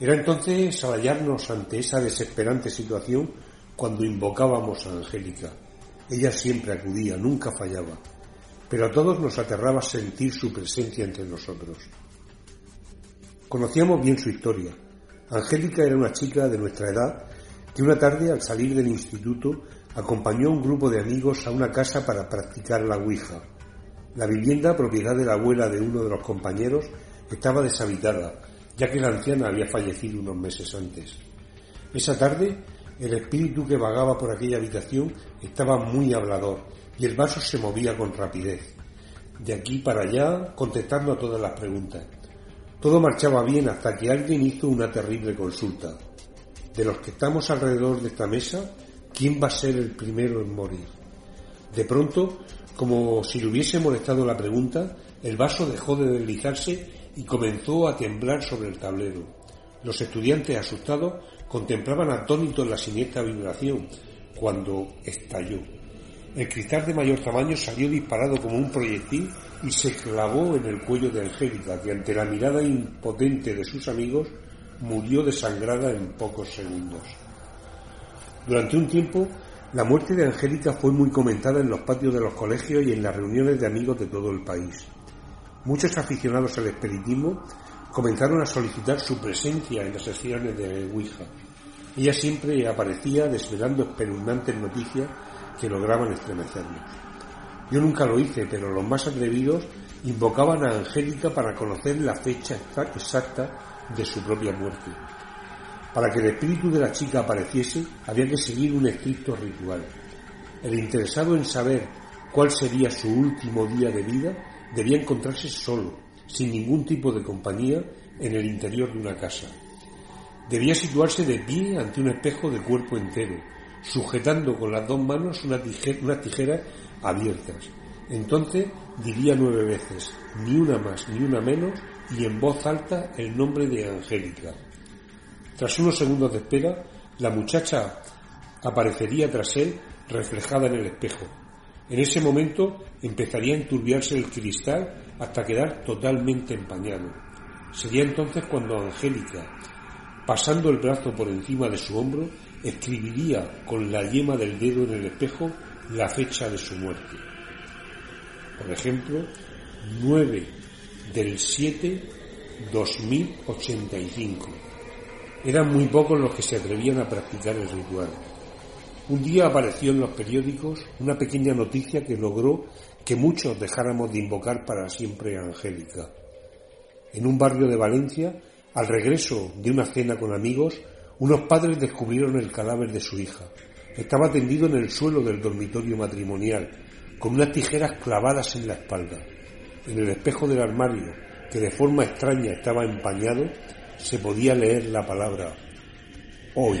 Era entonces al hallarnos ante esa desesperante situación cuando invocábamos a Angélica. Ella siempre acudía, nunca fallaba, pero a todos nos aterraba sentir su presencia entre nosotros. Conocíamos bien su historia. Angélica era una chica de nuestra edad que una tarde al salir del instituto acompañó a un grupo de amigos a una casa para practicar la Ouija. La vivienda, propiedad de la abuela de uno de los compañeros, estaba deshabitada, ya que la anciana había fallecido unos meses antes. Esa tarde, el espíritu que vagaba por aquella habitación estaba muy hablador y el vaso se movía con rapidez. De aquí para allá, contestando a todas las preguntas. Todo marchaba bien hasta que alguien hizo una terrible consulta. De los que estamos alrededor de esta mesa, ¿quién va a ser el primero en morir? De pronto, como si le hubiese molestado la pregunta, el vaso dejó de deslizarse y comenzó a temblar sobre el tablero. Los estudiantes asustados contemplaban atónitos la siniestra vibración cuando estalló. El cristal de mayor tamaño salió disparado como un proyectil y se clavó en el cuello de Angélica, que ante la mirada impotente de sus amigos murió desangrada en pocos segundos. Durante un tiempo, la muerte de Angélica fue muy comentada en los patios de los colegios y en las reuniones de amigos de todo el país. Muchos aficionados al espiritismo comenzaron a solicitar su presencia en las sesiones de Ouija. Ella siempre aparecía desvelando espeluznantes noticias que lograban estremecernos. Yo nunca lo hice, pero los más atrevidos invocaban a Angélica para conocer la fecha exacta de su propia muerte. Para que el espíritu de la chica apareciese, había que seguir un estricto ritual. El interesado en saber cuál sería su último día de vida debía encontrarse solo, sin ningún tipo de compañía, en el interior de una casa. Debía situarse de pie ante un espejo de cuerpo entero, sujetando con las dos manos unas tijeras abiertas. Entonces diría nueve veces, ni una más ni una menos, y en voz alta el nombre de Angélica. Tras unos segundos de espera, la muchacha aparecería tras él reflejada en el espejo. En ese momento empezaría a enturbiarse el cristal hasta quedar totalmente empañado. Sería entonces cuando Angélica, pasando el brazo por encima de su hombro, escribiría con la yema del dedo en el espejo la fecha de su muerte. Por ejemplo, 9 del 7 2085. Eran muy pocos los que se atrevían a practicar el ritual. Un día apareció en los periódicos una pequeña noticia que logró que muchos dejáramos de invocar para siempre a Angélica. En un barrio de Valencia, al regreso de una cena con amigos, unos padres descubrieron el cadáver de su hija. Estaba tendido en el suelo del dormitorio matrimonial, con unas tijeras clavadas en la espalda. En el espejo del armario, que de forma extraña estaba empañado, se podía leer la palabra hoy.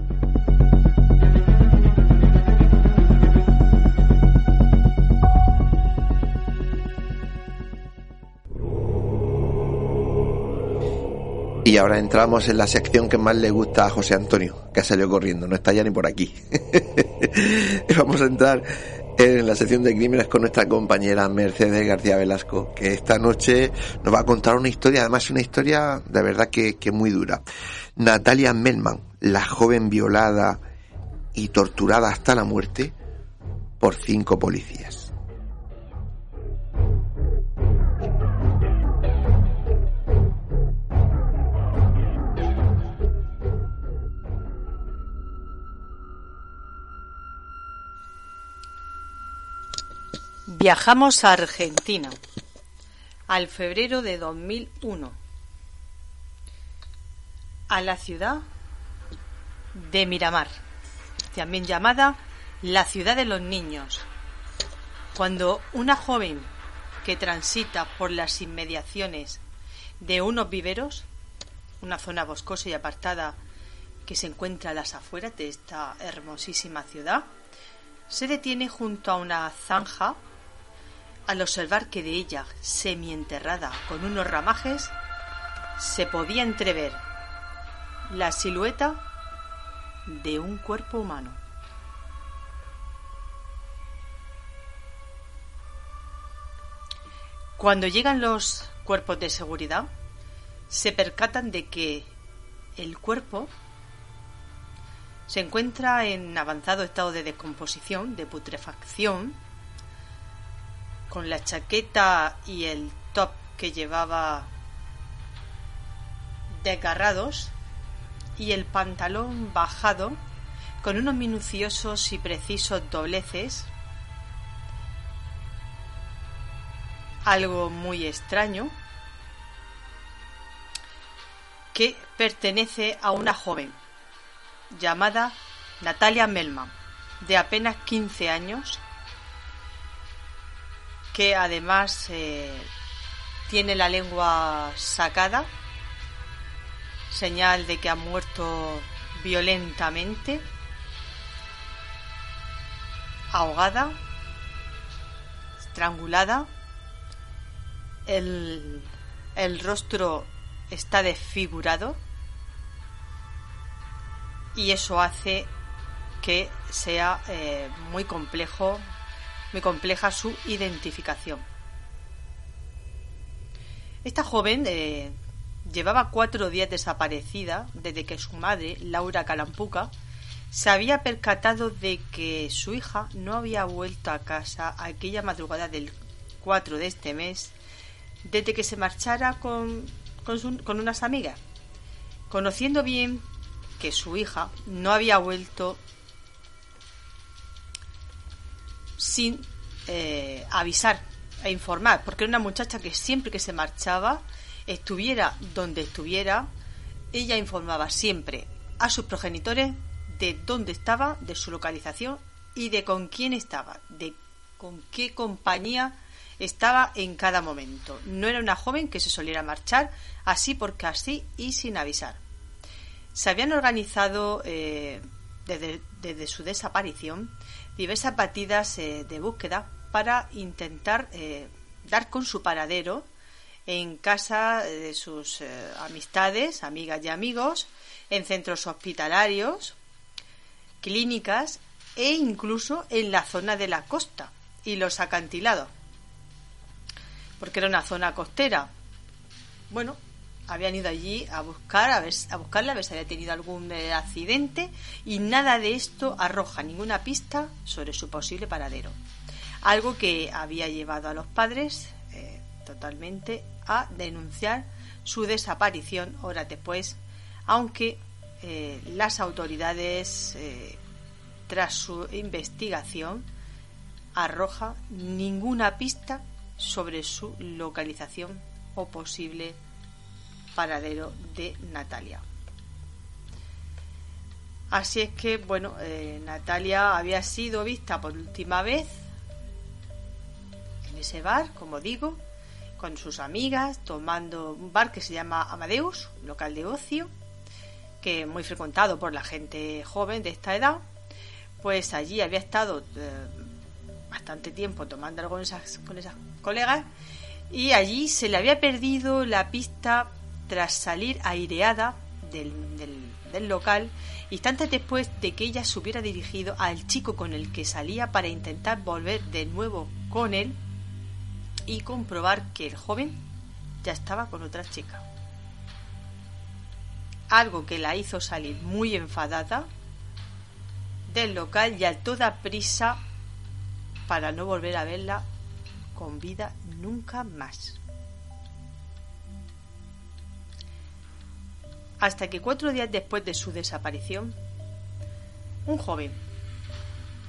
Y ahora entramos en la sección que más le gusta a José Antonio, que ha salido corriendo, no está ya ni por aquí. Vamos a entrar en la sección de crímenes con nuestra compañera Mercedes García Velasco, que esta noche nos va a contar una historia, además una historia de verdad que, que muy dura. Natalia Melman, la joven violada y torturada hasta la muerte por cinco policías. Viajamos a Argentina, al febrero de 2001, a la ciudad de Miramar, también llamada la ciudad de los niños. Cuando una joven que transita por las inmediaciones de unos viveros, una zona boscosa y apartada que se encuentra a las afueras de esta hermosísima ciudad, se detiene junto a una zanja al observar que de ella, semienterrada con unos ramajes, se podía entrever la silueta de un cuerpo humano. Cuando llegan los cuerpos de seguridad, se percatan de que el cuerpo se encuentra en avanzado estado de descomposición, de putrefacción, con la chaqueta y el top que llevaba desgarrados y el pantalón bajado con unos minuciosos y precisos dobleces, algo muy extraño, que pertenece a una joven llamada Natalia Melman, de apenas 15 años, que además eh, tiene la lengua sacada, señal de que ha muerto violentamente, ahogada, estrangulada, el, el rostro está desfigurado y eso hace que sea eh, muy complejo, muy compleja su identificación. Esta joven eh, llevaba cuatro días desaparecida desde que su madre, Laura Calampuca, se había percatado de que su hija no había vuelto a casa aquella madrugada del 4 de este mes, desde que se marchara con, con unas amigas. Conociendo bien que su hija no había vuelto sin eh, avisar e informar, porque era una muchacha que siempre que se marchaba, estuviera donde estuviera, ella informaba siempre a sus progenitores de dónde estaba, de su localización y de con quién estaba, de con qué compañía estaba en cada momento. No era una joven que se soliera marchar así porque así y sin avisar se habían organizado eh, desde, su desaparición diversas batidas eh, de búsqueda para intentar eh, dar con su paradero en casa de sus amistades, amigas y amigos, en centros hospitalarios, clínicas e incluso en la zona de la costa y los acantilados, porque era una zona costera. Bueno, habían ido allí a buscar, a, ver, a buscarla, a ver si había tenido algún eh, accidente y nada de esto arroja ninguna pista sobre su posible paradero. Algo que había llevado a los padres eh, totalmente a denunciar su desaparición horas después, aunque eh, las autoridades, tras su investigación, arroja ninguna pista sobre su localización o posible de Natalia. Así es que, bueno, eh, Natalia había sido vista por última vez en ese bar, como digo, con sus amigas, tomando un bar que se llama Amadeus, local de ocio, que es muy frecuentado por la gente joven de esta edad. Pues allí había estado eh, bastante tiempo tomando algo con con esas colegas y allí se le había perdido la pista tras salir aireada del, del, local, instantes después de que ella se hubiera dirigido al chico con el que salía para intentar volver de nuevo con él y comprobar que el joven ya estaba con otra chica. Algo que la hizo salir muy enfadada del local y a toda prisa para no volver a verla con vida nunca más. Hasta que cuatro días después de su desaparición, un joven,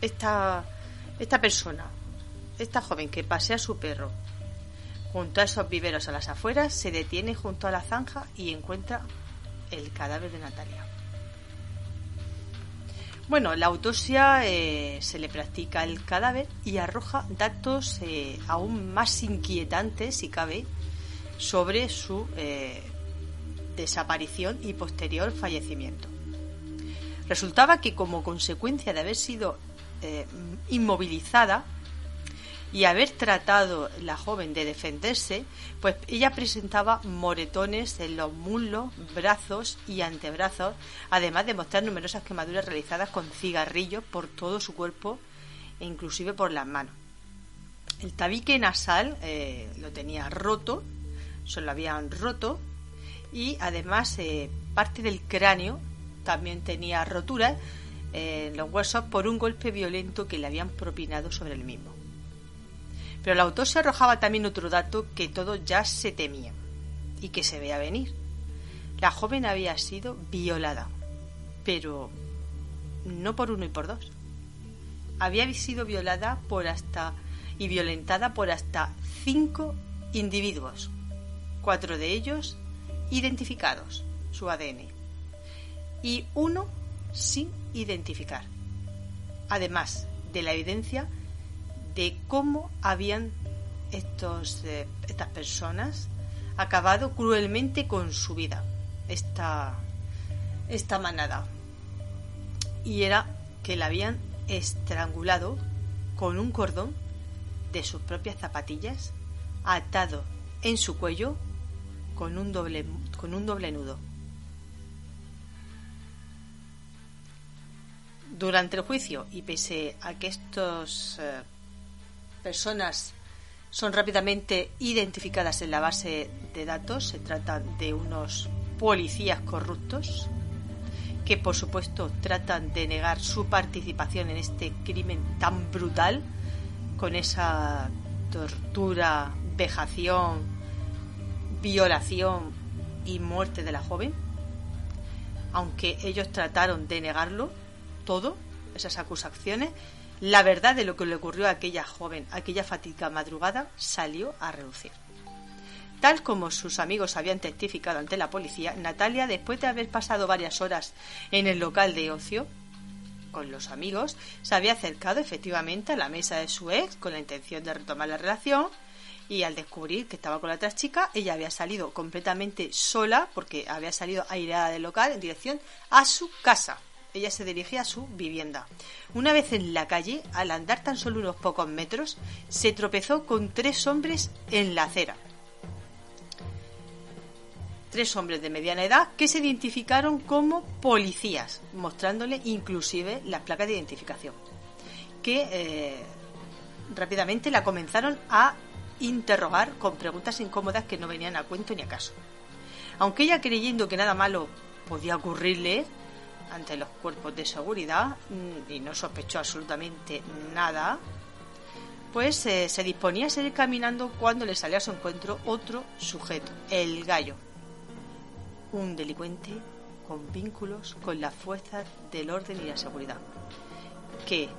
esta, esta persona, esta joven que pasea su perro junto a esos viveros a las afueras, se detiene junto a la zanja y encuentra el cadáver de Natalia. Bueno, la autopsia eh, se le practica el cadáver y arroja datos eh, aún más inquietantes, si cabe, sobre su eh, desaparición y posterior fallecimiento. Resultaba que como consecuencia de haber sido inmovilizada, y haber tratado la joven de defenderse, pues ella presentaba moretones en los muslos, brazos y antebrazos, además de mostrar numerosas quemaduras realizadas con cigarrillos por todo su cuerpo e inclusive por las manos. El tabique nasal eh, lo tenía roto, se lo habían roto y además eh, parte del cráneo también tenía roturas en los huesos por un golpe violento que le habían propinado sobre el mismo. Pero la autopsia arrojaba también otro dato que todo ya se temía y que se veía venir. La joven había sido violada, pero no por uno y por dos. Había sido violada por hasta y violentada por hasta cinco individuos, cuatro de ellos identificados, su ADN, y uno sin identificar. Además de la evidencia de cómo habían estos, eh, estas personas acabado cruelmente con su vida, esta, esta manada. Y era que la habían estrangulado con un cordón de sus propias zapatillas, atado en su cuello con un doble, con un doble nudo. Durante el juicio, y pese a que estos eh, personas son rápidamente identificadas en la base de datos. Se trata de unos policías corruptos que, por supuesto, tratan de negar su participación en este crimen tan brutal, con esa tortura, vejación, violación y muerte de la joven. Aunque ellos trataron de negarlo todo, esas acusaciones, la verdad de lo que le ocurrió a aquella joven, aquella fatiga madrugada, salió a reducir. Tal como sus amigos habían testificado ante la policía, Natalia, después de haber pasado varias horas en el local de ocio con los amigos, se había acercado efectivamente a la mesa de su ex con la intención de retomar la relación y al descubrir que estaba con la otra chica, ella había salido completamente sola porque había salido aireada del local en dirección a su casa ella se dirigía a su vivienda. Una vez en la calle, al andar tan solo unos pocos metros, se tropezó con tres hombres en la acera. Tres hombres de mediana edad que se identificaron como policías, mostrándole inclusive las placas de identificación, que eh, rápidamente la comenzaron a interrogar con preguntas incómodas que no venían a cuento ni a caso. Aunque ella creyendo que nada malo podía ocurrirle, ante los cuerpos de seguridad mm, y no sospechó absolutamente nada, pues eh, se disponía a seguir caminando cuando le salía a su encuentro otro sujeto, el gallo, un delincuente con vínculos con las fuerzas del orden y la seguridad, que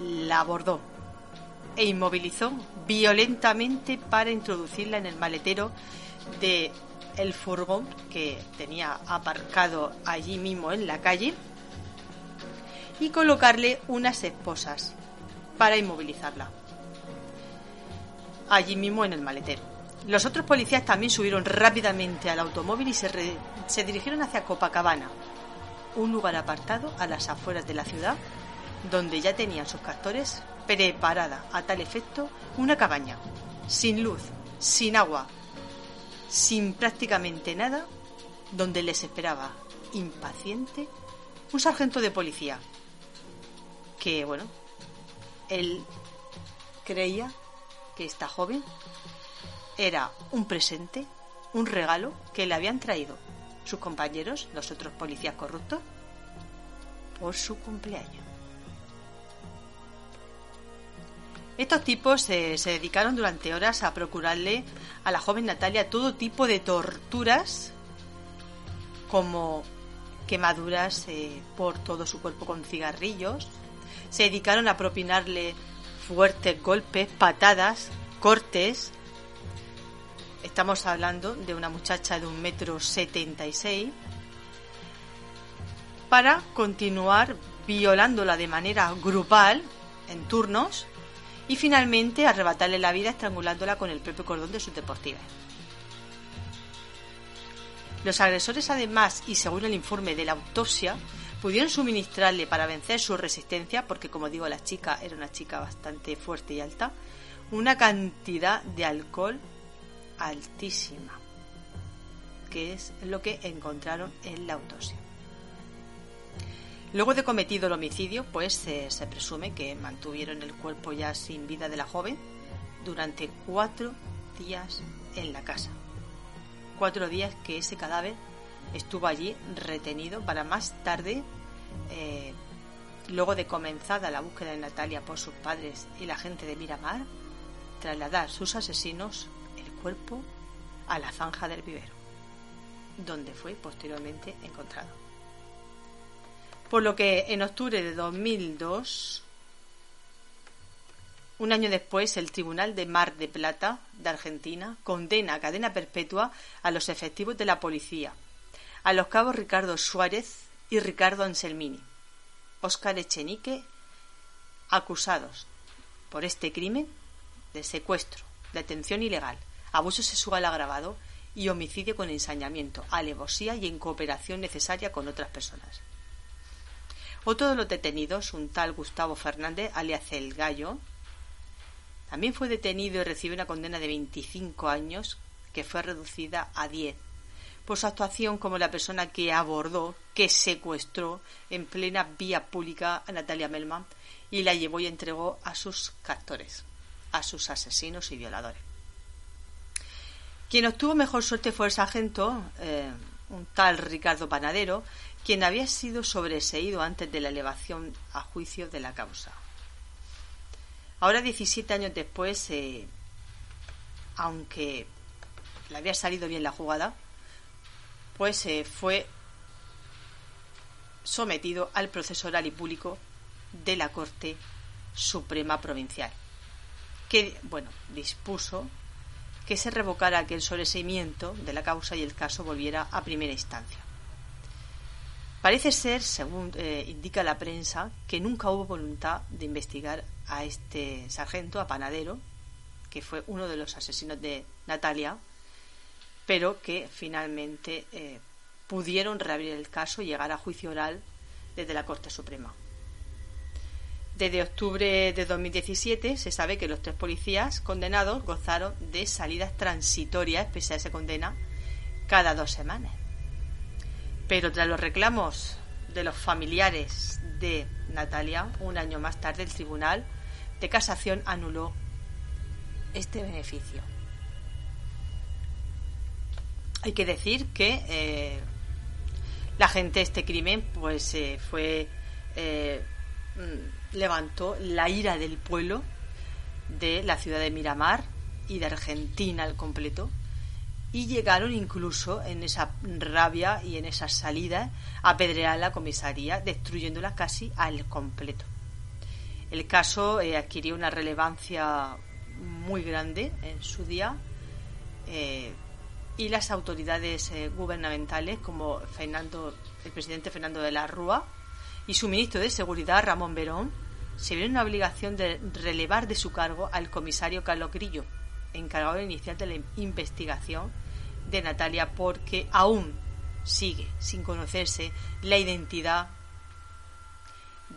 la abordó e inmovilizó violentamente para introducirla en el maletero de el furgón que tenía aparcado allí mismo en la calle y colocarle unas esposas para inmovilizarla allí mismo en el maletero. Los otros policías también subieron rápidamente al automóvil y se, se dirigieron hacia Copacabana, un lugar apartado a las afueras de la ciudad, donde ya tenían sus castores preparada a tal efecto una cabaña, sin luz, sin agua, sin prácticamente nada, donde les esperaba, impaciente, un sargento de policía, que, bueno, él creía que esta joven era un presente, un regalo que le habían traído sus compañeros, los otros policías corruptos, por su cumpleaños. Estos tipos se dedicaron durante horas a procurarle a la joven Natalia todo tipo de torturas, como quemaduras eh, por todo su cuerpo con cigarrillos. Se dedicaron a propinarle fuertes golpes, patadas, cortes. Estamos hablando de una muchacha de un metro setenta y seis para continuar violándola de manera grupal, en turnos, y finalmente arrebatarle la vida estrangulándola con el propio cordón de sus deportivas. Los agresores además, y según el informe de la autopsia, pudieron suministrarle para vencer su resistencia, porque como digo la chica era una chica bastante fuerte y alta, una cantidad de alcohol altísima, que es lo que encontraron en la autopsia. Luego de cometido el homicidio, pues se presume que mantuvieron el cuerpo ya sin vida de la joven durante cuatro días en la casa. Cuatro días que ese cadáver estuvo allí retenido para más tarde, eh, luego de comenzada la búsqueda de Natalia por sus padres y la gente de Miramar, trasladar sus asesinos el cuerpo a la zanja del vivero, donde fue posteriormente encontrado. Por lo que en octubre de 2002, un año después, el Tribunal de Mar de Plata de Argentina condena a cadena perpetua a los efectivos de la policía, a los cabos Ricardo Suárez y Ricardo Anselmini, Óscar Echenique, acusados por este crimen de secuestro, detención ilegal, abuso sexual agravado y homicidio con ensañamiento, alevosía y en cooperación necesaria con otras personas. Otro de los detenidos, un tal Gustavo Fernández, alias El Gallo, también fue detenido y recibió una condena de 25 años que fue reducida a 10 por su actuación como la persona que abordó, que secuestró en plena vía pública a Natalia Melman y la llevó y entregó a sus captores, a sus asesinos y violadores. Quien obtuvo mejor suerte fue el sargento, eh, un tal Ricardo Panadero, quien había sido sobreseído antes de la elevación a juicio de la causa. Ahora, 17 años después, eh, aunque le había salido bien la jugada, pues eh, fue sometido al proceso oral y público de la Corte Suprema Provincial, que, bueno, dispuso que se revocara aquel sobreseimiento de la causa y el caso volviera a primera instancia. Parece ser, según eh, indica la prensa, que nunca hubo voluntad de investigar a este sargento, a Panadero, que fue uno de los asesinos de Natalia, pero que finalmente eh, pudieron reabrir el caso y llegar a juicio oral desde la Corte Suprema. Desde octubre de 2017 se sabe que los tres policías condenados gozaron de salidas transitorias, pese a esa condena, cada dos semanas. Pero tras los reclamos de los familiares de Natalia, un año más tarde el Tribunal de Casación anuló este beneficio. Hay que decir que eh, la gente de este crimen pues eh, fue eh, mm, levantó la ira del pueblo de la ciudad de Miramar y de Argentina al completo y llegaron incluso en esa rabia y en esa salida a apedrear la comisaría, destruyéndola casi al completo. El caso eh, adquirió una relevancia muy grande en su día eh, y las autoridades eh, gubernamentales como Fernando, el presidente Fernando de la Rúa y su ministro de Seguridad Ramón Verón se vieron en la obligación de relevar de su cargo al comisario Carlos Grillo, encargado de iniciar de la investigación de Natalia porque aún sigue sin conocerse la identidad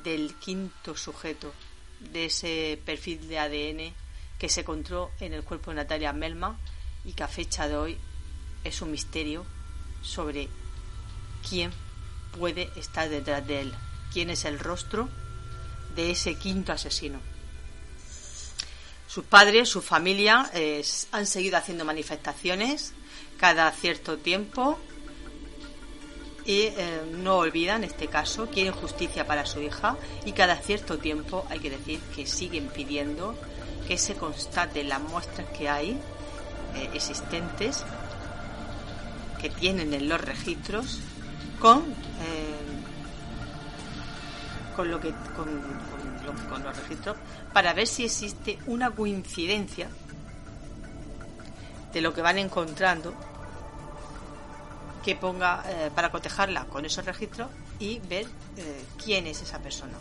del quinto sujeto de ese perfil de ADN que se encontró en el cuerpo de Natalia Melma y que a fecha de hoy es un misterio sobre quién puede estar detrás de él, quién es el rostro de ese quinto asesino. Sus padres, su familia han seguido haciendo manifestaciones cada cierto tiempo y eh, no olvidan este caso, quieren justicia para su hija y cada cierto tiempo hay que decir que siguen pidiendo que se constate las muestras que hay eh, existentes que tienen en los registros con eh, con lo que con los registros para ver si existe una coincidencia de lo que van encontrando que ponga eh, para cotejarla con esos registros y ver eh, quién es esa persona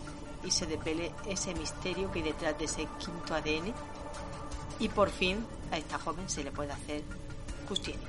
y se depele ese misterio que hay detrás de ese quinto ADN y por fin a esta joven se le puede hacer justicia.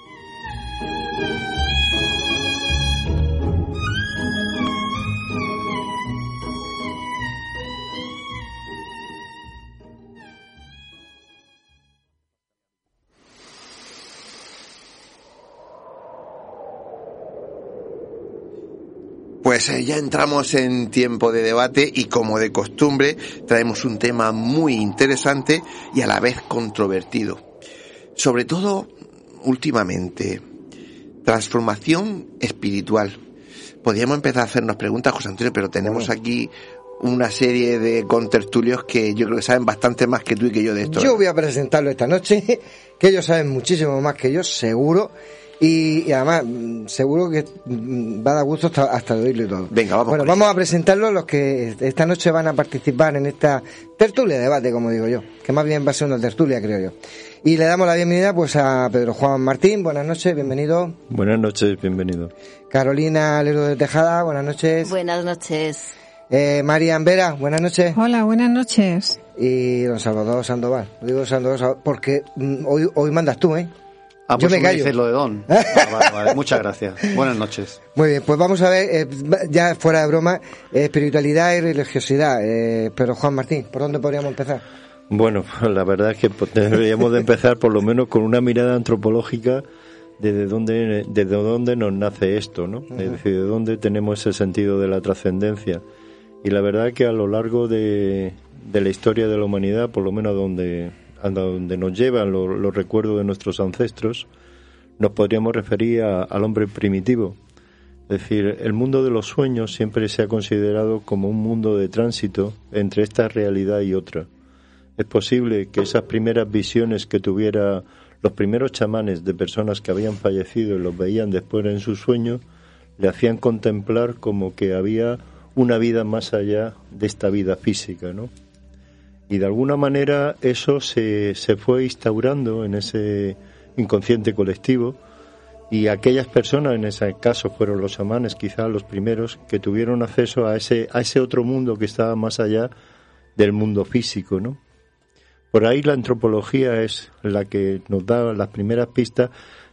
Pues eh, ya entramos en tiempo de debate y como de costumbre traemos un tema muy interesante y a la vez controvertido. Sobre todo últimamente, transformación espiritual. Podríamos empezar a hacernos preguntas, José Antonio, pero tenemos aquí una serie de contertulios que yo creo que saben bastante más que tú y que yo de esto. Yo voy a presentarlo esta noche, que ellos saben muchísimo más que yo, seguro. Y, además, mm, seguro que mm, va a dar gusto hasta, hasta oírlo y todo. Venga, vamos. Bueno, vamos a presentarlo los que esta noche van a participar en esta tertulia de debate, como digo yo, que más bien va a ser una tertulia, creo yo. Y le damos la bienvenida pues a Pedro Juan Martín, buenas noches, bienvenido. Buenas noches, bienvenido. Carolina Lero de Tejada, buenas noches. Buenas noches. Eh, María Ambera, buenas noches. Hola, buenas noches. Y don Salvador Sandoval. Digo Sandoval porque mm, hoy, hoy mandas tú, ¿eh? Ah, pues Yo me me callo. dices lo de Don. Ah, vale, vale. Muchas gracias. Buenas noches. Muy bien, pues vamos a ver, eh, ya fuera de broma, eh, espiritualidad y religiosidad. Eh, pero Juan Martín, ¿por dónde podríamos empezar? Bueno, la verdad es que pues, deberíamos de empezar por lo menos con una mirada antropológica desde dónde, desde dónde nos nace esto, ¿no? Es decir, de dónde tenemos ese sentido de la trascendencia. Y la verdad es que a lo largo de, de la historia de la humanidad, por lo menos a donde, a donde nos llevan lo- los recuerdos de nuestros ancestros, nos podríamos referir a- al hombre primitivo. Es decir, el mundo de los sueños siempre se ha considerado como un mundo de tránsito entre esta realidad y otra. Es posible que esas primeras visiones que tuviera los primeros chamanes de personas que habían fallecido y los veían después en sus sueños, le hacían contemplar como que había una vida más allá de esta vida física, ¿no? Y de alguna manera eso se, se fue instaurando en ese inconsciente colectivo y aquellas personas, en ese caso fueron los chamanes quizás los primeros, que tuvieron acceso a ese, a ese otro mundo que estaba más allá del mundo físico, ¿no? Por ahí la antropología es la que nos da las primeras pistas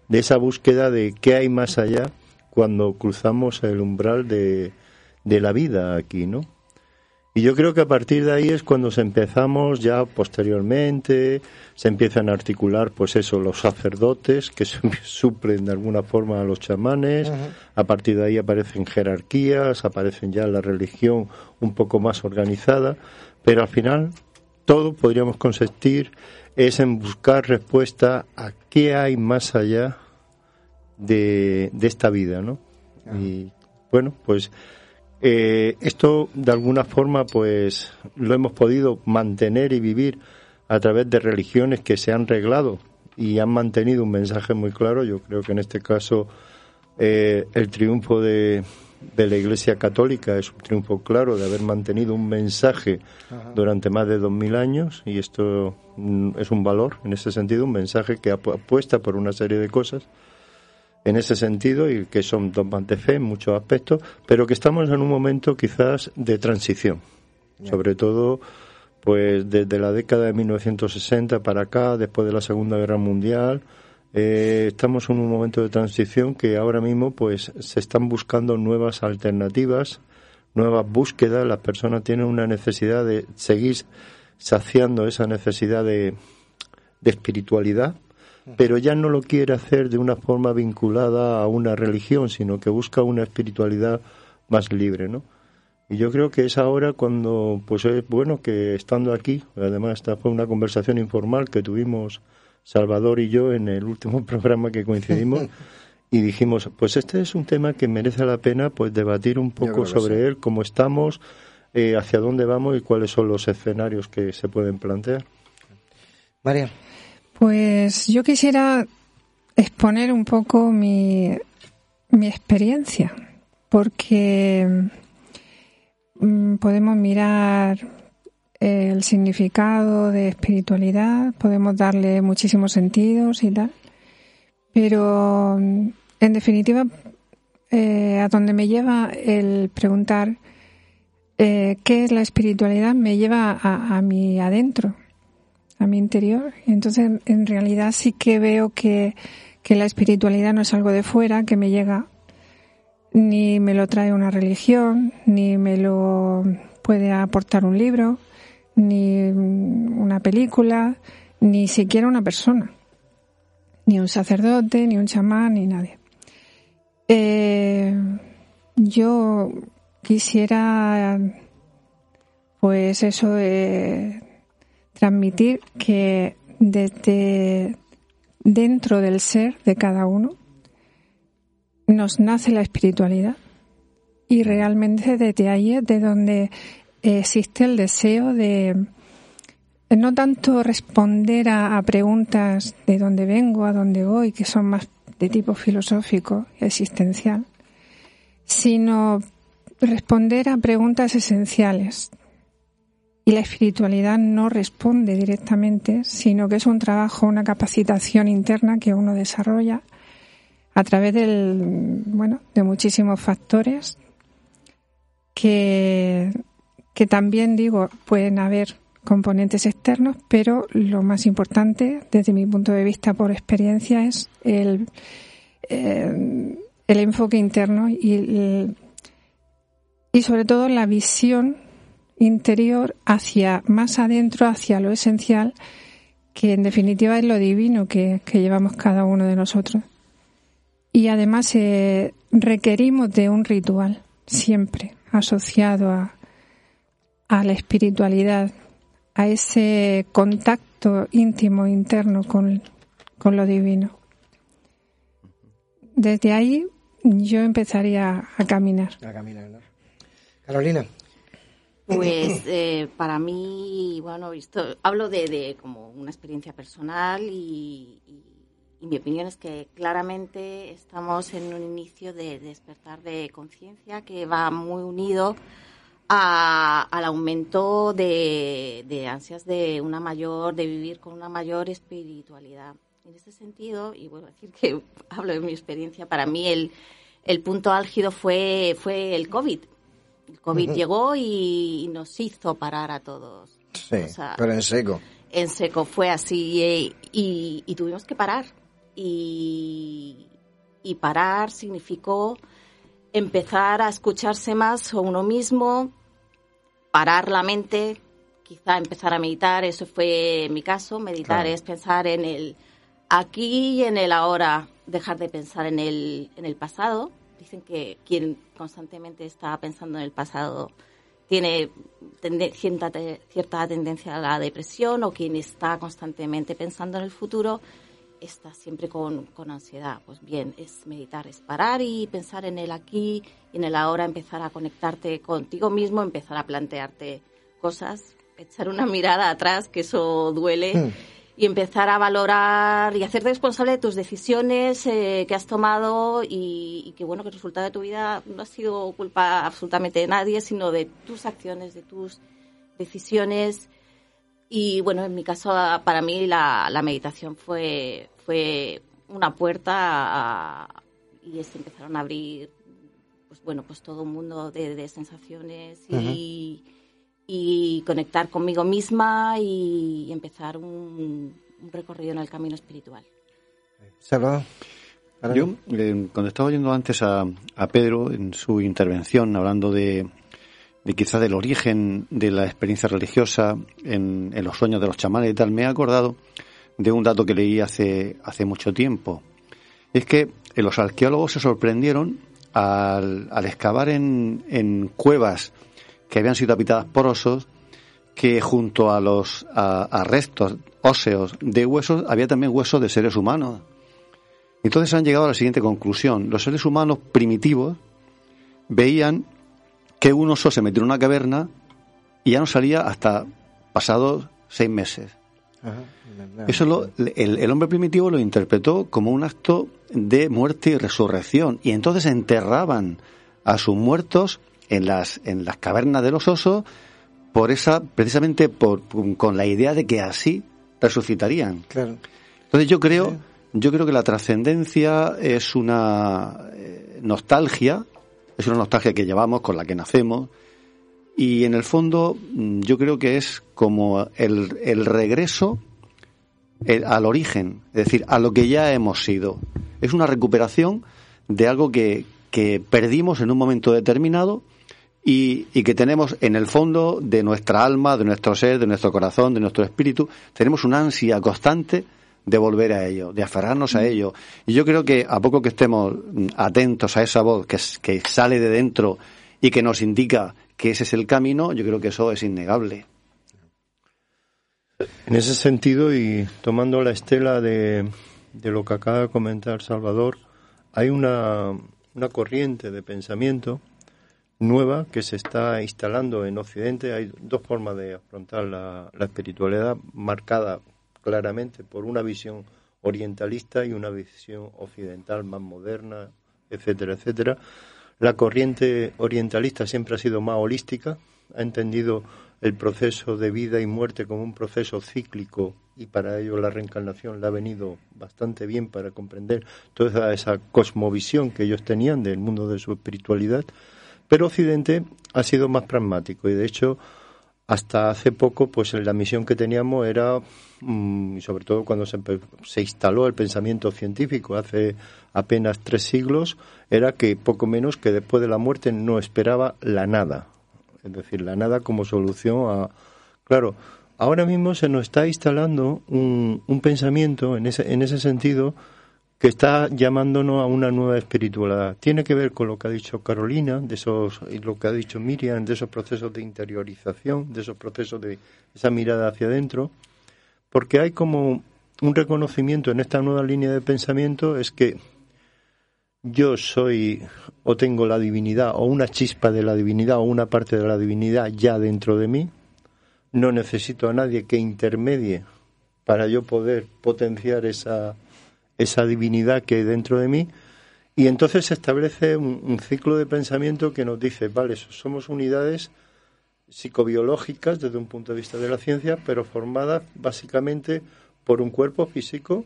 de esa búsqueda de qué hay más allá cuando cruzamos el umbral de, de la vida aquí, ¿no? Y yo creo que a partir de ahí es cuando se empezamos ya posteriormente, se empiezan a articular, pues eso, los sacerdotes que su- suplen de alguna forma a los chamanes, a partir de ahí aparecen jerarquías, aparecen ya la religión un poco más organizada, pero al final todo podríamos consistir es en buscar respuesta a qué hay más allá de, de esta vida, ¿no? Y bueno, pues eh, esto de alguna forma pues lo hemos podido mantener y vivir a través de religiones que se han reglado y han mantenido un mensaje muy claro. Yo creo que en este caso eh, el triunfo de, de la Iglesia Católica es un triunfo claro de haber mantenido un mensaje durante más de dos mil años y esto mm, es un valor en ese sentido, un mensaje que apu- apuesta por una serie de cosas en ese sentido y que son dogmas de fe en muchos aspectos, pero que estamos en un momento quizás de transición, sobre todo pues desde la década de 1960 para acá, después de la Segunda Guerra Mundial, eh, estamos en un momento de transición que ahora mismo pues se están buscando nuevas alternativas, nuevas búsquedas, las personas tienen una necesidad de seguir saciando esa necesidad de, de espiritualidad, pero ya no lo quiere hacer de una forma vinculada a una religión, sino que busca una espiritualidad más libre, ¿no? Y yo creo que es ahora cuando, pues es bueno que estando aquí, además esta fue una conversación informal que tuvimos Salvador y yo en el último programa que coincidimos y dijimos, pues este es un tema que merece la pena pues debatir un poco sobre él, cómo estamos, eh, hacia dónde vamos y cuáles son los escenarios que se pueden plantear. María. Pues yo quisiera exponer un poco mi, mi experiencia, porque mm, podemos mirar el significado de espiritualidad, podemos darle muchísimos sentidos y tal, pero mm, en definitiva, eh, a donde me lleva el preguntar eh, qué es la espiritualidad me lleva a, a mi adentro, a mi interior. Y entonces, en realidad sí que veo que, que la espiritualidad no es algo de fuera que me llega, ni me lo trae una religión, ni me lo puede aportar un libro, ni una película, ni siquiera una persona, ni un sacerdote, ni un chamán, ni nadie. Eh, yo quisiera, pues eso, de transmitir que desde dentro del ser de cada uno nos nace la espiritualidad y realmente desde ahí es de donde existe el deseo de no tanto responder a, preguntas de dónde vengo, a dónde voy, que son más de tipo filosófico existencial, sino responder a preguntas esenciales. Y la espiritualidad no responde directamente, sino que es un trabajo, una capacitación interna que uno desarrolla a través del, bueno, de muchísimos factores que que también digo, pueden haber componentes externos, pero lo más importante desde mi punto de vista por experiencia es el, eh, el enfoque interno y, y sobre todo la visión interior hacia más adentro, hacia lo esencial, que en definitiva es lo divino que, llevamos cada uno de nosotros. Y además eh, requerimos de un ritual, siempre asociado a, la espiritualidad, a ese contacto íntimo interno con, lo divino. Desde ahí yo empezaría a caminar. A caminar. Carolina. Pues eh, para mí, bueno, visto, hablo de, como una experiencia personal y, y, mi opinión es que claramente estamos en un inicio de despertar de conciencia que va muy unido al aumento de, ansias de una mayor, de vivir con una mayor espiritualidad. En ese sentido, y vuelvo a decir que hablo de mi experiencia, para mí el, el punto álgido fue, fue el COVID. El COVID llegó y, nos hizo parar a todos. Sí, pero en seco. En seco fue así y, y tuvimos que parar. Y, y parar significó empezar a escucharse más a uno mismo, parar la mente, quizá empezar a meditar, eso fue mi caso, meditar es pensar en el aquí y en el ahora, dejar de pensar en el, en el pasado. Dicen que quien constantemente está pensando en el pasado tiene cierta, cierta tendencia a la depresión o quien está constantemente pensando en el futuro está siempre con, con, ansiedad. Pues bien, es meditar, es parar y pensar en el aquí y en el ahora, empezar a conectarte contigo mismo, empezar a plantearte cosas, echar una mirada atrás, que eso duele, hmm. Y empezar a valorar y hacerte responsable de tus decisiones eh, que has tomado y, que bueno, que el resultado de tu vida no ha sido culpa absolutamente de nadie, sino de tus acciones, de tus decisiones. Y bueno, en mi caso, para mí la, meditación fue, fue una puerta y se empezaron a abrir, pues bueno, pues todo un mundo de sensaciones y, y, conectar conmigo misma y empezar un, recorrido en el camino espiritual. Salvador. Yo, eh, cuando estaba oyendo antes a, a Pedro en su intervención, hablando de, de quizá del origen de la experiencia religiosa en, los sueños de los chamanes y tal, me he acordado de un dato que leí hace, hace mucho tiempo. Es que los arqueólogos se sorprendieron al, excavar en, en, cuevas que habían sido habitadas por osos, que junto a los a, restos óseos de huesos había también huesos de seres humanos. Entonces han llegado a la siguiente conclusión. Los seres humanos primitivos veían que un oso se metió en una caverna y ya no salía hasta pasados seis meses. Eso lo, el, el, hombre primitivo lo interpretó como un acto de muerte y resurrección. Y entonces enterraban a sus muertos en las, en las cavernas de los osos por esa, precisamente por, con la idea de que así resucitarían. Entonces yo creo, yo creo que la trascendencia es una eh, nostalgia, es una nostalgia que llevamos, con la que nacemos, y en el fondo mm, yo creo que es como el, el regreso al origen, es decir, a lo que ya hemos sido. Es una recuperación de algo que, que perdimos en un momento determinado y, que tenemos en el fondo de nuestra alma, de nuestro ser, de nuestro corazón, de nuestro espíritu, tenemos una ansia constante de volver a ello, de aferrarnos a ello. Y yo creo que a poco que estemos atentos a esa voz que, que sale de dentro y que nos indica que ese es el camino, yo creo que eso es innegable. En ese sentido, y tomando la estela de, de lo que acaba de comentar Salvador, hay una, una corriente de pensamiento nueva que se está instalando en Occidente. Hay dos formas de afrontar la, espiritualidad marcada claramente por una visión orientalista y una visión occidental más moderna, etcétera, etcétera. La corriente orientalista siempre ha sido más holística, ha entendido el proceso de vida y muerte como un proceso cíclico y para ello la reencarnación le ha venido bastante bien para comprender toda esa cosmovisión que ellos tenían del mundo de su espiritualidad pero Occidente ha sido más pragmático y de hecho hasta hace poco pues la misión que teníamos era mm, y sobre todo cuando se, se, instaló el pensamiento científico hace apenas tres siglos era que poco menos que después de la muerte no esperaba la nada. Es decir la nada como solución a claro ahora mismo se nos está instalando un, un pensamiento en ese en ese sentido que está llamándonos a una nueva espiritualidad. Tiene que ver con lo que ha dicho Carolina, de esos, y lo que ha dicho Miriam, de esos procesos de interiorización, de esos procesos de esa mirada hacia adentro, porque hay como un reconocimiento en esta nueva línea de pensamiento, es que yo soy o tengo la divinidad o una chispa de la divinidad o una parte de la divinidad ya dentro de mí, no necesito a nadie que intermedie para yo poder potenciar esa esa divinidad que hay dentro de mí, y entonces se establece un, ciclo de pensamiento que nos dice, vale, somos unidades psicobiológicas desde un punto de vista de la ciencia, pero formadas básicamente por un cuerpo físico,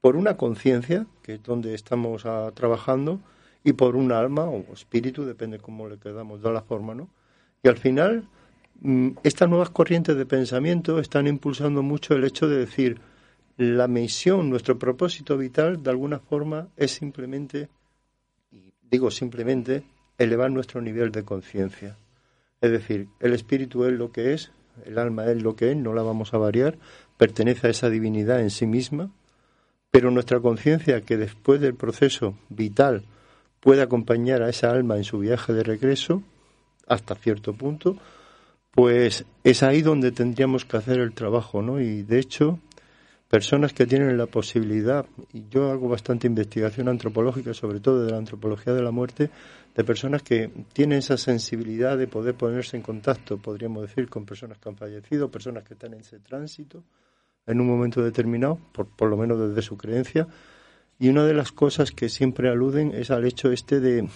por una conciencia, que es donde estamos ah, trabajando, y por un alma o espíritu, depende cómo le quedamos de la forma, ¿no? Y al final, mm, estas nuevas corrientes de pensamiento están impulsando mucho el hecho de decir, la misión, nuestro propósito vital, de alguna forma, es simplemente, y digo simplemente, elevar nuestro nivel de conciencia. Es decir, el espíritu es lo que es, el alma es lo que es, no la vamos a variar, pertenece a esa divinidad en sí misma, pero nuestra conciencia, que después del proceso vital puede acompañar a esa alma en su viaje de regreso, hasta cierto punto, pues es ahí donde tendríamos que hacer el trabajo, ¿no? Y de hecho, personas que tienen la posibilidad, y yo hago bastante investigación antropológica, sobre todo de la antropología de la muerte, de personas que tienen esa sensibilidad de poder ponerse en contacto, podríamos decir, con personas que han fallecido, personas que están en ese tránsito en un momento determinado, por, por lo menos desde su creencia. Y una de las cosas que siempre aluden es al hecho este de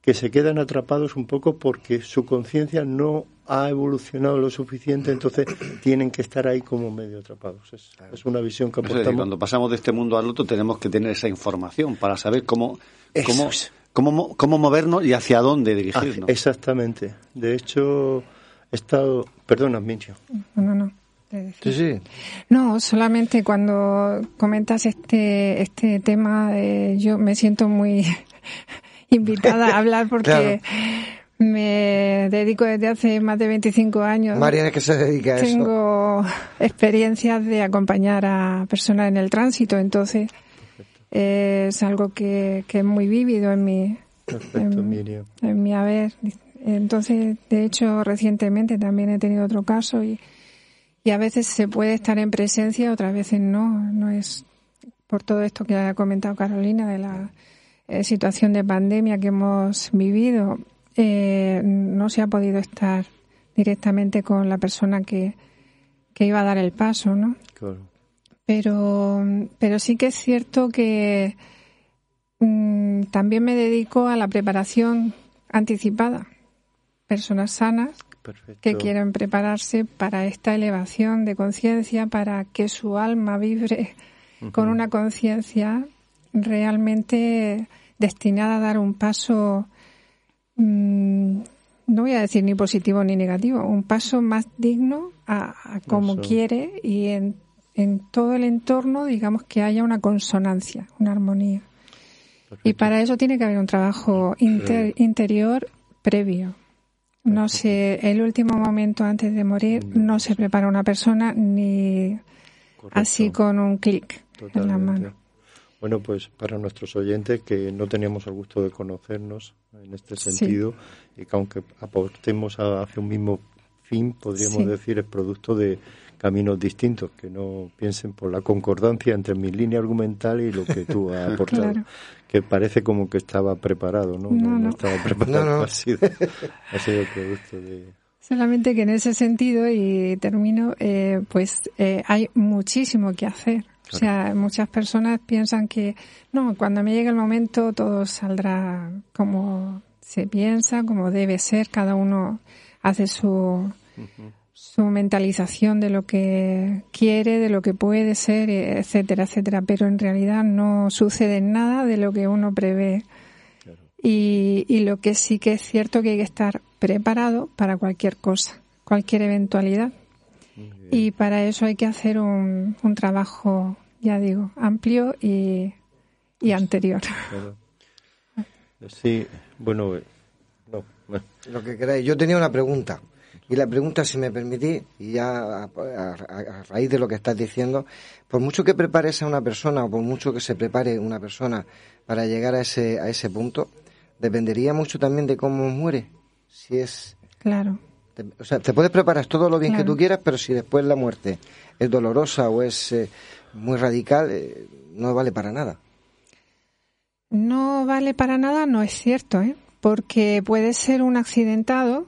que se quedan atrapados un poco porque su conciencia no ha evolucionado lo suficiente, entonces tienen que estar ahí como medio atrapados. Es, una visión que aportamos. cuando pasamos de este mundo al otro tenemos que tener esa información para saber cómo, cómo, cómo, cómo, movernos y hacia dónde dirigirnos. Exactamente. De hecho, he estado... Perdona, Mincho. No, no. Sí, sí. No, solamente cuando comentas este, este tema, eh, yo me siento muy invitada a hablar porque me dedico desde hace más de 25 años. Mariana, que se dedica a eso? Tengo experiencias de acompañar a personas en el tránsito, entonces es algo que, que es muy vívido en mi, en, mi haber. Entonces, de hecho, recientemente también he tenido otro caso y, y a veces se puede estar en presencia, otras veces no. No es por todo esto que ha comentado Carolina de la eh, situación de pandemia que hemos vivido. Eh, no se ha podido estar directamente con la persona que, que iba a dar el paso, ¿no? Pero, pero sí que es cierto que mm, también me dedico a la preparación anticipada. Personas sanas que quieren prepararse para esta elevación de conciencia, para que su alma vibre con una conciencia realmente destinada a dar un paso, mm, no voy a decir ni positivo ni negativo, un paso más digno a, como quiere y en, en todo el entorno, digamos, que haya una consonancia, una armonía. Y para eso tiene que haber un trabajo interior previo. No sé, el último momento antes de morir no se prepara una persona ni así con un clic en la mano. Bueno, pues para nuestros oyentes que no teníamos el gusto de conocernos en este sentido y que aunque aportemos hacia un mismo fin, podríamos decir, es producto de caminos distintos, que no piensen por la concordancia entre mi línea argumental y lo que tú has aportado, que parece como que estaba preparado, ¿no? No, estaba preparado, Ha, sido, ha sido producto de... Solamente que en ese sentido, y termino, eh, pues eh, hay muchísimo que hacer. O sea, muchas personas piensan que, no, cuando me llegue el momento todo saldrá como se piensa, como debe ser, cada uno hace su, su mentalización de lo que quiere, de lo que puede ser, etcétera, etcétera, pero en realidad no sucede nada de lo que uno prevé. Y, y lo que sí que es cierto que hay que estar preparado para cualquier cosa, cualquier eventualidad. Y para eso hay que hacer un, un trabajo, ya digo, amplio y, y anterior. Sí, bueno, no. Lo que queráis. Yo tenía una pregunta. Y la pregunta, si me permitís, y ya a, raíz de lo que estás diciendo, por mucho que prepares a una persona o por mucho que se prepare una persona para llegar a ese, a ese punto, dependería mucho también de cómo muere. Si es. Claro. O sea, te puedes preparar todo lo bien que tú quieras, pero si después la muerte es dolorosa o es eh, muy radical, eh, no vale para nada. No vale para nada, no es cierto, ¿eh? porque puede ser un accidentado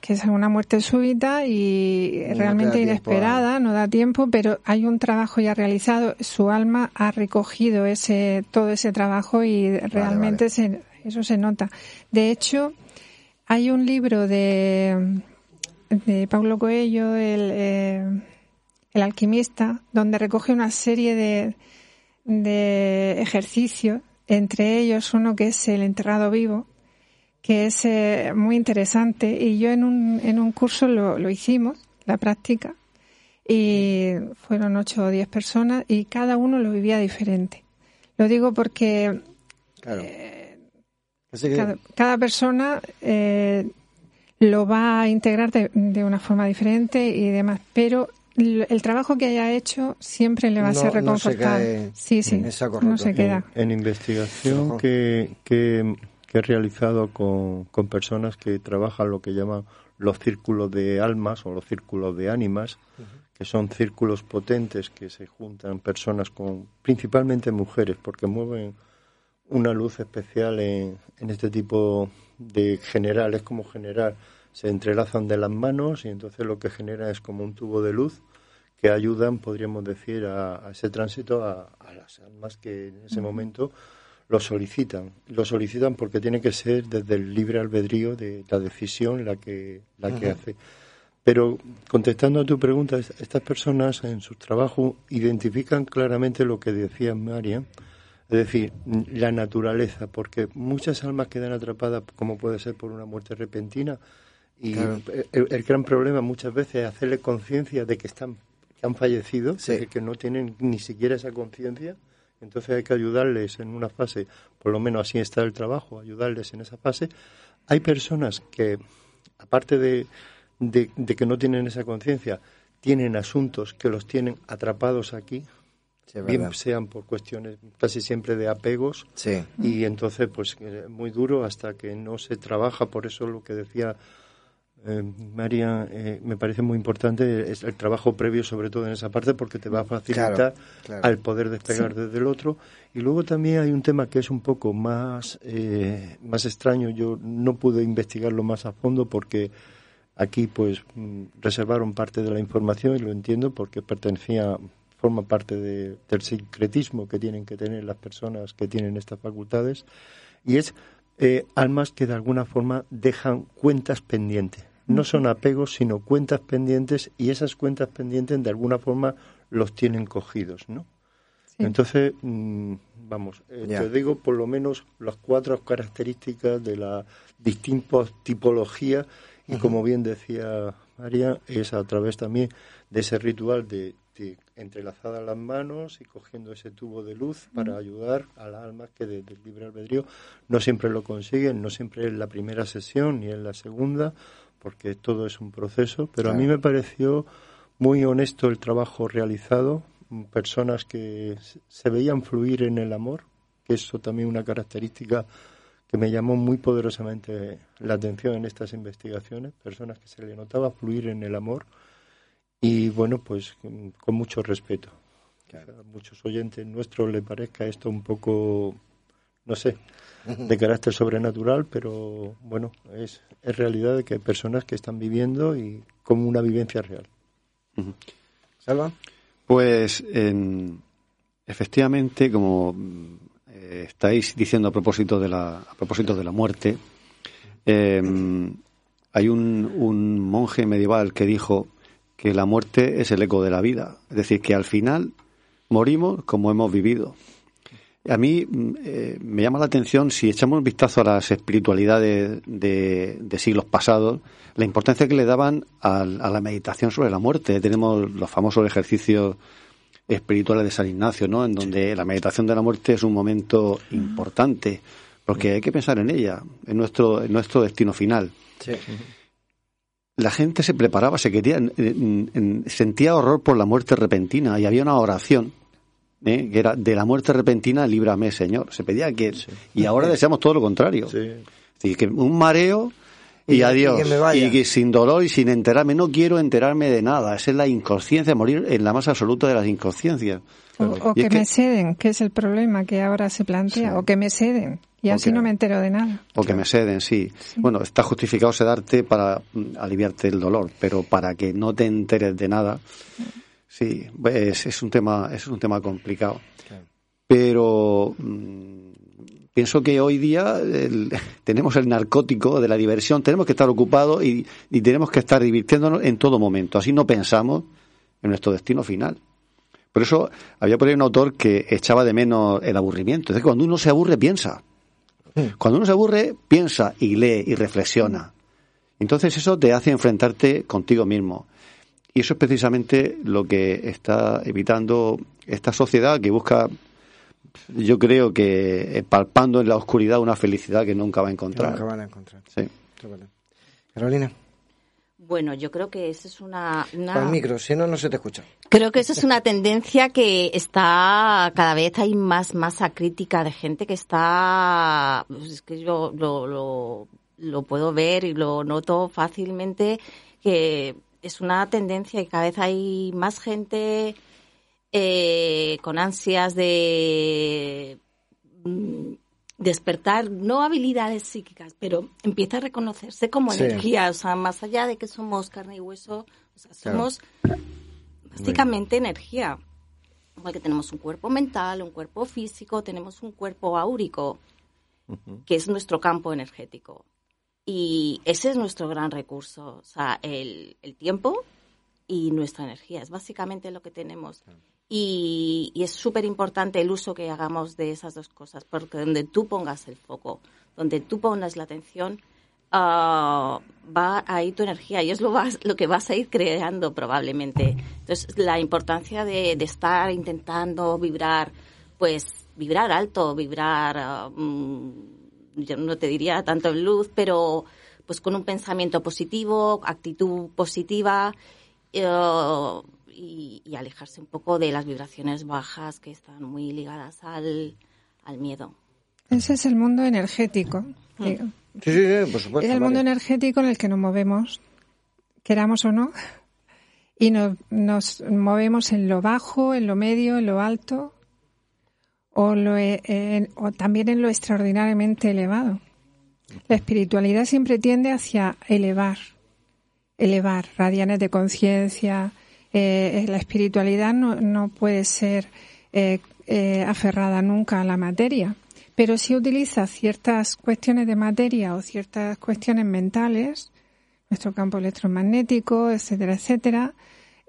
que es una muerte súbita y realmente inesperada, no da tiempo, pero hay un trabajo ya realizado, su alma ha recogido ese todo ese trabajo y realmente eso se nota. De hecho, hay un libro de, de Paulo Coelho, el, eh, el alquimista, donde recoge una serie de, de ejercicios, entre ellos uno que es el enterrado vivo, que es eh, muy interesante y yo en un, en un curso lo, lo hicimos, la práctica, y fueron ocho o diez personas y cada uno lo vivía diferente. Lo digo porque eh, cada, persona eh, lo va a integrar de, de, una forma diferente y demás, pero el trabajo que haya hecho siempre le va a ser reconfortante. sí, sí, no se queda. En, investigación que, que que he realizado con, con personas que trabajan lo que llaman los círculos de almas o los círculos de ánimas, que son círculos potentes que se juntan personas con, principalmente mujeres, porque mueven una luz especial en, en este tipo de general, es como general, se entrelazan de las manos y entonces lo que genera es como un tubo de luz que ayudan, podríamos decir, a, ese tránsito a, a, las almas que en ese momento lo solicitan. Lo solicitan porque tiene que ser desde el libre albedrío de la decisión la que, la que hace. Pero contestando a tu pregunta, estas personas en su trabajo identifican claramente lo que decía María, es decir, la naturaleza, porque muchas almas quedan atrapadas, como puede ser por una muerte repentina, y el, gran problema muchas veces es hacerle conciencia de que están que han fallecido, que no tienen ni siquiera esa conciencia, entonces hay que ayudarles en una fase, por lo menos así está el trabajo, ayudarles en esa fase. Hay personas que, aparte de, de, que no tienen esa conciencia, tienen asuntos que los tienen atrapados aquí bien sean por cuestiones casi siempre de apegos y entonces pues muy duro hasta que no se trabaja. Por eso lo que decía eh, María eh, me parece muy importante es el trabajo previo sobre todo en esa parte porque te va a facilitar al poder despegar desde el otro. Y luego también hay un tema que es un poco más eh, más extraño. Yo no pude investigarlo más a fondo porque aquí pues mm, reservaron parte de la información y lo entiendo porque pertenecía forma parte del secretismo que tienen que tener las personas que tienen estas facultades, y es eh, almas que de alguna forma dejan cuentas pendientes. No son apegos, sino cuentas pendientes, y esas cuentas pendientes de alguna forma los tienen cogidos, ¿no? Entonces, mm, vamos, eh, te digo por lo menos las cuatro características de la distinta tipología y como bien decía María, es a través también de ese ritual de entrelazadas las manos y cogiendo ese tubo de luz para ayudar a las almas que desde el libre albedrío no siempre lo consiguen, no siempre en la primera sesión ni en la segunda, porque todo es un proceso, pero a mí me pareció muy honesto el trabajo realizado, personas que se veían fluir en el amor, que eso también una característica que me llamó muy poderosamente la atención en estas investigaciones, personas que se le notaba fluir en el amor, y bueno, pues con mucho respeto. A muchos oyentes nuestros le parezca esto un poco, no sé, de carácter sobrenatural, pero bueno, es, es realidad de que hay personas que están viviendo y como una vivencia real. ¿Salva? Pues efectivamente, como eh, estáis diciendo a propósito de la, a propósito de la muerte, em, hay un, un monje medieval que dijo que la muerte es el eco de la vida. Es decir, que al final morimos como hemos vivido. A mí mm, eh, me llama la atención, si echamos un vistazo a las espiritualidades de, siglos pasados, la importancia que le daban a, la meditación sobre la muerte. Tenemos los famosos ejercicios espirituales de San Ignacio, ¿no? En donde la meditación de la muerte es un momento importante, porque hay que pensar en ella, en nuestro, en nuestro destino final. Sí la gente se preparaba, se quería, sentía horror por la muerte repentina y había una oración ¿eh? que era de la muerte repentina líbrame Señor. Se pedía que y ahora deseamos todo lo contrario, sí. que un mareo y, adiós y, que sin dolor y sin enterarme no quiero enterarme de nada. Esa es la inconsciencia, morir en la más absoluta de las inconsciencias. O, que, me ceden, que es el problema que ahora se plantea, o que me ceden. Y así no me entero de nada. O que me ceden, sí. Bueno, está justificado sedarte para mm, aliviarte el dolor, pero para que no te enteres de nada, sí, es, es un tema es un tema complicado. Pero mm, pienso que hoy día tenemos el narcótico de la diversión, tenemos que estar ocupados y, y tenemos que estar divirtiéndonos en todo momento. Así no pensamos en nuestro destino final. Por eso había por ahí un autor que echaba de menos el aburrimiento. Es decir, cuando uno se aburre, piensa. Cuando uno se aburre, piensa y lee y reflexiona. Entonces eso te hace enfrentarte contigo mismo. Y eso es precisamente lo que está evitando esta sociedad que busca, yo creo que eh, palpando en la oscuridad una felicidad que nunca va a encontrar. nunca van a encontrar. Sí. Carolina. Bueno, yo creo que esa es una... una... micro, si no, no se te escucha. Creo que esa es una tendencia que está cada vez hay más masa crítica de gente que está... Pues es que yo lo, lo, lo puedo ver y lo noto fácilmente que es una tendencia que cada vez hay más gente eh, con ansias de despertar, no habilidades psíquicas, pero empieza a reconocerse como energía, o sea, más allá de que somos carne y hueso, o sea, somos básicamente energía. Igual que tenemos un cuerpo mental, un cuerpo físico, tenemos un cuerpo áurico, que es nuestro campo energético. Y ese es nuestro gran recurso, o sea, el, el tiempo y nuestra energía, es básicamente lo que tenemos. Y, es súper importante el uso que hagamos de esas dos cosas, porque donde tú pongas el foco, donde tú pongas la atención, uh, va ahí tu energía y es lo, vas, lo que vas a ir creando probablemente. Entonces, la importancia de, estar intentando vibrar, pues vibrar alto, vibrar, uh, yo no te diría tanto en luz, pero pues con un pensamiento positivo, actitud positiva. Uh, y, alejarse un poco de las vibraciones bajas que están muy ligadas al, al miedo. Ese es el mundo energético. Mm. Sí, sí, sí, por supuesto. Es el mundo energético en el que nos movemos, queramos o no, y nos, nos movemos en lo bajo, en lo medio, en lo alto, o, lo, e, o también en lo extraordinariamente elevado. La espiritualidad siempre tiende hacia elevar, elevar, radianes de conciencia. Eh, la espiritualidad no, no puede ser eh, eh, aferrada nunca a la materia, pero si utiliza ciertas cuestiones de materia o ciertas cuestiones mentales, nuestro campo electromagnético, etcétera, etcétera,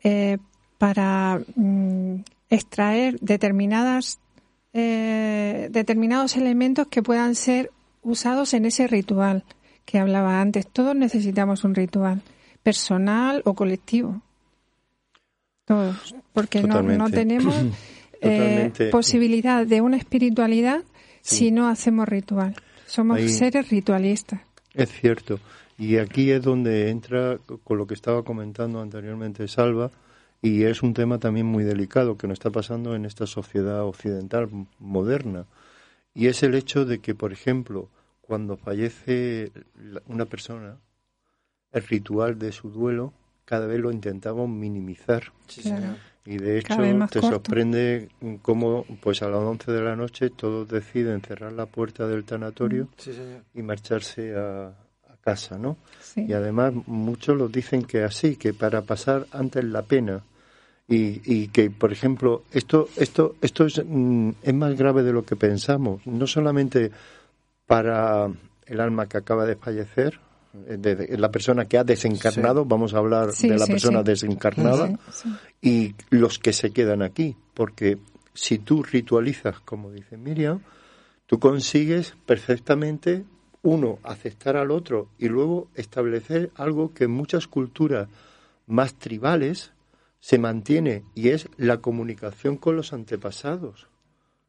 eh, para mm, extraer determinadas eh, determinados elementos que puedan ser usados en ese ritual que hablaba antes. Todos necesitamos un ritual, personal o colectivo. Todos, porque no, no, tenemos eh, posibilidad de una espiritualidad si no hacemos ritual. Somos seres ritualistas. Es cierto. Y aquí es donde entra con lo que estaba comentando anteriormente Salva, y es un tema también muy delicado que nos está pasando en esta sociedad occidental moderna. Y es el hecho de que, por ejemplo, cuando fallece una persona, el ritual de su duelo cada vez lo intentamos minimizar. Y de hecho te sorprende cómo pues a las 11 de la noche todos deciden cerrar la puerta del tanatorio y marcharse a, casa, ¿no? Y además muchos lo dicen que así, que para pasar antes la pena. Y, y que, por ejemplo, esto, esto, esto es, mm, es más grave de lo que pensamos, no solamente para el alma que acaba de fallecer, de, la persona que ha desencarnado, vamos a hablar de la persona desencarnada, y los que se quedan aquí, porque si tú ritualizas, como dice Miriam, tú consigues perfectamente, uno, aceptar al otro y luego establecer algo que en muchas culturas más tribales se mantiene y es la comunicación con los antepasados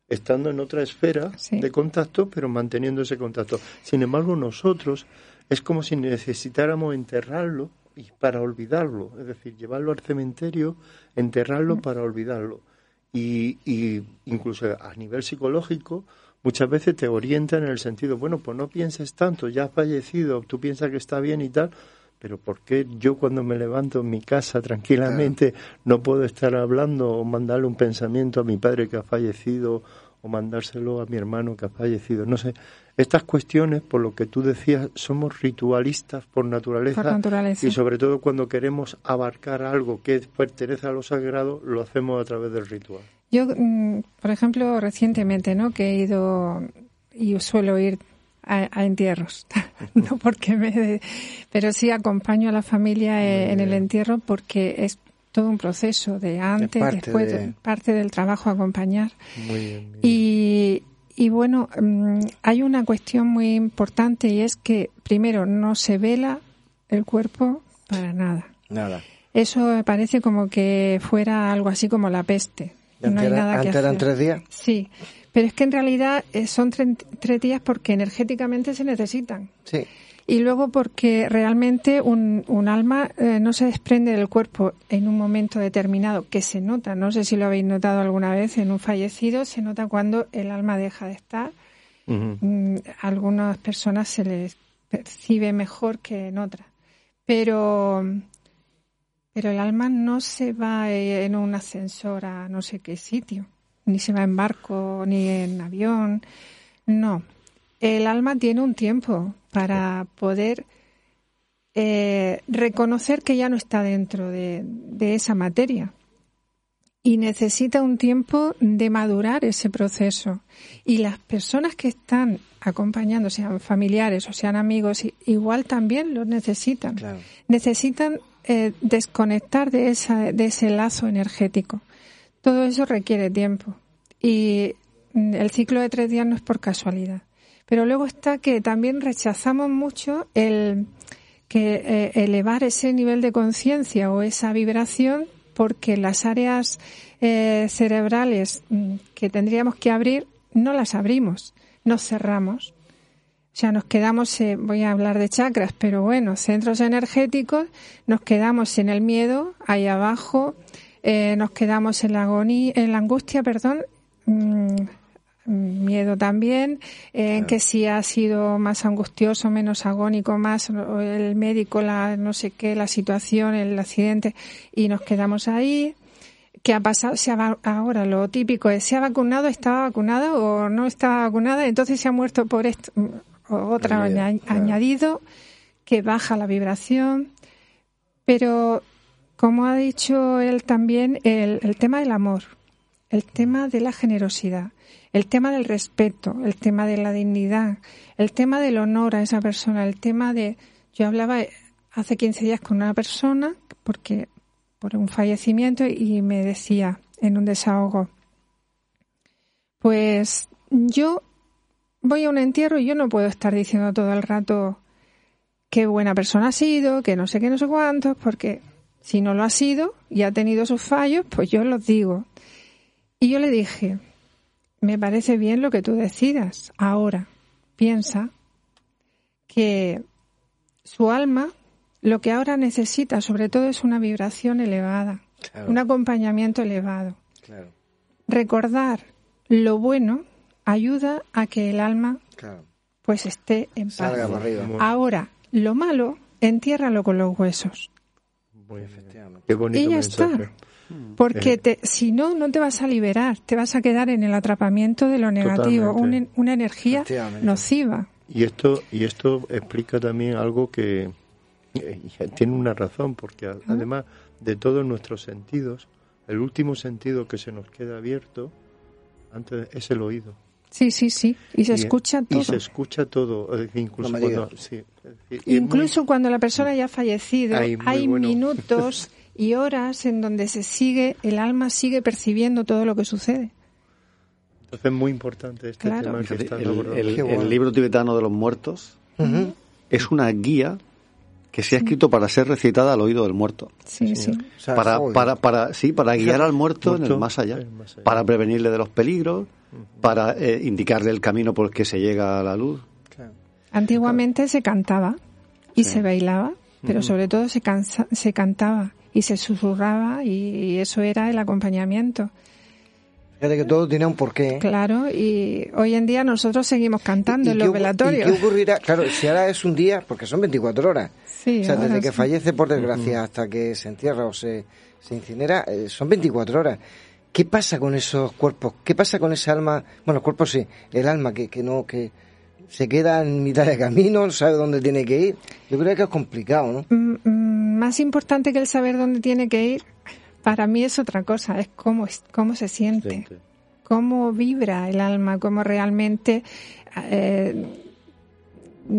estando en otra esfera de contacto, pero manteniendo ese contacto. Sin embargo, nosotros es como si necesitáramos enterrarlo y para olvidarlo, es decir, llevarlo al cementerio, enterrarlo para olvidarlo. Y, y incluso a nivel psicológico, muchas veces te orienta en el sentido, bueno, pues no pienses tanto, ya has fallecido, tú piensas que está bien y tal, pero ¿por qué yo cuando me levanto en mi casa tranquilamente no puedo estar hablando o mandarle un pensamiento a mi padre que ha fallecido o mandárselo a mi hermano que ha fallecido? No sé, estas cuestiones, por lo que tú decías, somos ritualistas por naturaleza, y sobre todo cuando queremos abarcar algo que pertenece a lo sagrado, lo hacemos a través del ritual. Yo, mm, por ejemplo, recientemente, ¿no? Que he ido y suelo ir a, entierros, no porque me, pero sí acompaño a la familia eh, en el entierro porque es todo un proceso de antes, después, parte del trabajo acompañar. Y, y bueno, mm, hay una cuestión muy importante y es que, primero, no se vela el cuerpo para nada. Nada. Eso me parece como que fuera algo así como la peste. No hay nada que eran tres días? Sí, pero es que en realidad eh, son tres días porque energéticamente se necesitan. Sí y luego porque realmente un, un alma eh, no se desprende del cuerpo en un momento determinado, que se nota, no sé si lo habéis notado alguna vez, en un fallecido se nota cuando el alma deja de estar. Mm, a algunas personas se les percibe mejor que en otras. Pero, pero el alma no se va en un ascensor a no sé qué sitio, ni se va en barco, ni en avión. No, el alma tiene un tiempo para poder eh, reconocer que ya no está dentro de, esa materia y necesita un tiempo de madurar ese proceso. Y las personas que están acompañando, sean familiares o sean amigos, igual también lo necesitan. Necesitan eh, desconectar de, esa, de ese lazo energético. Todo eso requiere tiempo. Y el ciclo de tres días no es por casualidad. Pero luego está que también rechazamos mucho el que eh, elevar ese nivel de conciencia o esa vibración porque las áreas eh, cerebrales mm, que tendríamos que abrir no las abrimos, nos cerramos. O sea, nos quedamos, eh, voy a hablar de chakras, pero bueno, centros energéticos, nos quedamos en el miedo, ahí abajo, nos quedamos en la agonía, en la angustia, perdón, mm, miedo también, que si ha sido más angustioso, menos agónico, más el médico, la no sé qué, la situación, el accidente, y nos quedamos ahí. ¿Qué ha pasado? Se ha, ahora lo típico es, ¿se ha vacunado, estaba vacunada o no estaba vacunada? Entonces se ha muerto por esto. Otra añadido que baja la vibración. Pero, como ha dicho él también, el, el tema del amor, el tema de la generosidad, el tema del respeto, el tema de la dignidad, el tema del honor a esa persona, el tema de... Yo hablaba hace 15 días con una persona, porque por un fallecimiento, y me decía en un desahogo, pues yo voy a un entierro y yo no puedo estar diciendo todo el rato qué buena persona ha sido, que no sé qué, no sé cuántos, porque si no lo ha sido y ha tenido sus fallos, pues yo los digo. Y yo le dije, me parece bien lo que tú decidas. Ahora, piensa que su alma lo que ahora necesita sobre todo es una vibración elevada, un acompañamiento elevado. Recordar lo bueno ayuda a que el alma pues esté en paz. Ahora, lo malo, entiérralo con los huesos. y ya está. Porque te, si no, no te vas a liberar, te vas a quedar en el atrapamiento de lo negativo, una, energía nociva. Y esto, y esto explica también algo que eh, tiene una razón, porque además de todos nuestros sentidos, el último sentido que se nos queda abierto antes es el oído. Sí, sí, sí. Y se escucha todo. Y se escucha todo. Incluso, cuando, incluso cuando la persona ya ha fallecido, hay, minutos y horas en donde se sigue, el alma sigue percibiendo todo lo que sucede. Entonces es muy importante este tema que está el, el, libro tibetano de los muertos es una guía que se ha escrito para ser recitada al oído del muerto. Sí, sí. para, para, para, sí, para guiar al muerto, en el más allá, para prevenirle de los peligros, para eh, indicarle el camino por el que se llega a la luz. Antiguamente se cantaba y se bailaba, pero sobre todo se, se cantaba y se susurraba y, eso era el acompañamiento. Fíjate que todo tiene un porqué. ¿eh? Claro, y hoy en día nosotros seguimos cantando en los velatorios. ¿y ¿Qué ocurrirá? Claro, si ahora es un día, porque son 24 horas. Sí, o sea, desde que fallece, por desgracia, hasta que se entierra o se, se incinera, eh, son 24 horas. ¿Qué pasa con esos cuerpos? ¿Qué pasa con ese alma? Bueno, el cuerpo sí, el alma que, que no, que se queda en mitad de camino, no sabe dónde tiene que ir. Yo creo que es complicado, ¿no? Mm, mm, más importante que el saber dónde tiene que ir, para mí es otra cosa, es cómo, cómo se siente, cómo vibra el alma, cómo realmente eh,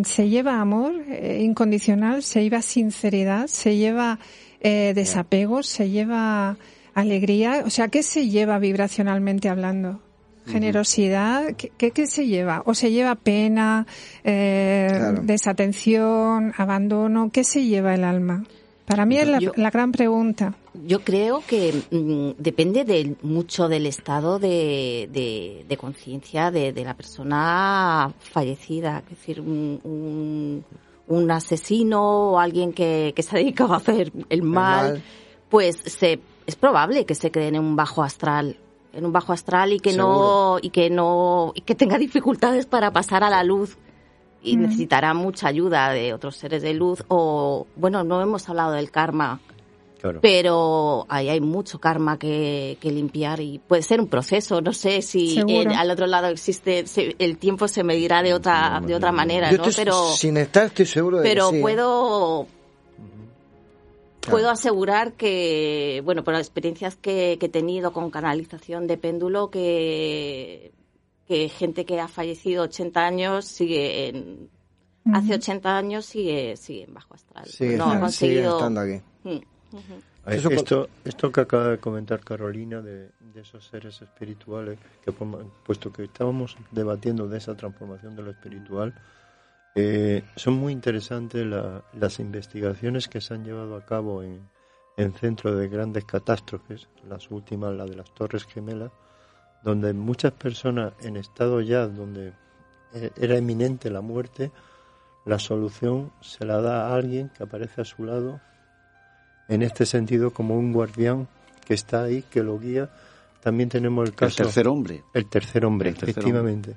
se lleva amor eh, incondicional, se lleva sinceridad, se lleva eh, desapego, se lleva alegría, o sea, ¿qué se lleva vibracionalmente hablando? generosidad, ¿qué, ¿qué, se lleva? ¿O se lleva pena, desatención, abandono? ¿Qué se lleva el alma? Para mí es la, gran pregunta. Yo creo que mm, depende de, mucho del estado de, de, conciencia de, la persona fallecida. Es decir, un, un, asesino o alguien que, que, se ha dedicado a hacer el mal, pues se, es probable que se quede en un bajo astral en un bajo astral y que no y que no y que tenga dificultades para pasar a la luz y necesitará mucha ayuda de otros seres de luz o, bueno, no hemos hablado del karma, pero ahí hay mucho karma que, limpiar y puede ser un proceso, no sé si al otro lado existe, el tiempo se medirá de otra, de otra manera, ¿no? pero, sin estar estoy seguro de Pero que sí, ¿eh? puedo... Puedo asegurar que, bueno, por las experiencias que, que he tenido con canalización de péndulo, que que gente que ha fallecido 80 años sigue en, hace 80 años sigue, sigue en bajo astral. no ha conseguido estando aquí. Mm, esto, esto que acaba de comentar Carolina de, esos seres espirituales, que puesto que estábamos debatiendo de esa transformación de lo espiritual, eh, son muy interesantes las investigaciones que se han llevado a cabo en, en centro de grandes catástrofes, las últimas, la de las Torres Gemelas, donde muchas personas en estado ya donde eh, era eminente la muerte, la solución se la da a alguien que aparece a su lado, en este sentido como un guardián que está ahí, que lo guía. También tenemos el caso... El tercer hombre. El tercer hombre, efectivamente.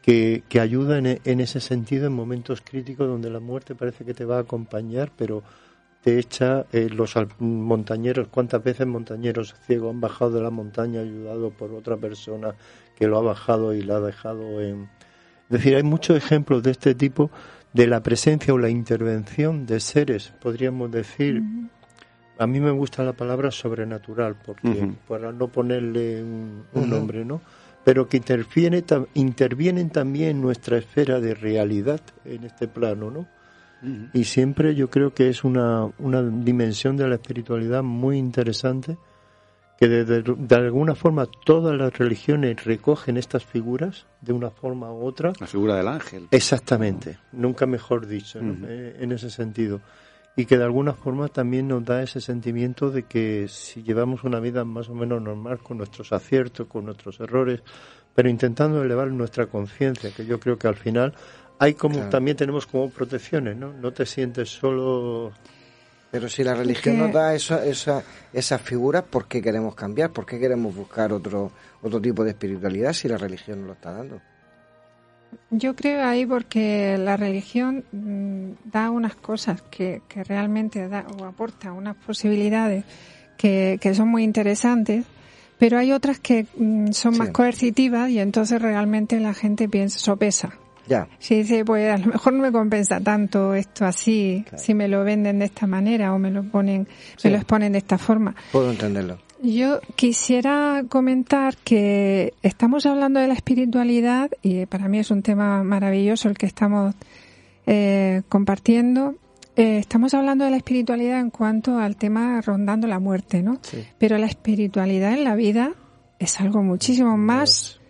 Que, que, ayuda en, en, ese sentido en momentos críticos donde la muerte parece que te va a acompañar, pero te echa eh, los montañeros, cuántas veces montañeros ciegos han bajado de la montaña ayudado por otra persona que lo ha bajado y la ha dejado en... Es decir, hay muchos ejemplos de este tipo de la presencia o la intervención de seres, podríamos decir, a mí me gusta la palabra sobrenatural, porque para no ponerle un, nombre, ¿no? Pero que interviene, intervienen también en nuestra esfera de realidad en este plano, ¿no? Y siempre yo creo que es una, una dimensión de la espiritualidad muy interesante, que de, de, alguna forma todas las religiones recogen estas figuras de una forma u otra. La figura del ángel. Exactamente, nunca mejor dicho, eh, en ese sentido. Y que de alguna forma también nos da ese sentimiento de que si llevamos una vida más o menos normal, con nuestros aciertos, con nuestros errores, pero intentando elevar nuestra conciencia, que yo creo que al final hay como también tenemos como protecciones, ¿no? No te sientes solo. Pero si la religión nos da esa, esa, esas figuras, ¿por qué queremos cambiar? ¿Por qué queremos buscar otro, otro tipo de espiritualidad si la religión nos lo está dando? Yo creo ahí porque la religión mm, da unas cosas que, que realmente da o aporta unas posibilidades que, que son muy interesantes, pero hay otras que mm, son más coercitivas y entonces realmente la gente piensa, sopesa. Ya. Si dice, pues a lo mejor no me compensa tanto esto así, si me lo venden de esta manera o me lo ponen, me lo exponen de esta forma. Puedo entenderlo. Yo quisiera comentar que estamos hablando de la espiritualidad y para mí es un tema maravilloso el que estamos eh, compartiendo. Eh, estamos hablando de la espiritualidad en cuanto al tema rondando la muerte, ¿no? Pero la espiritualidad en la vida es algo muchísimo más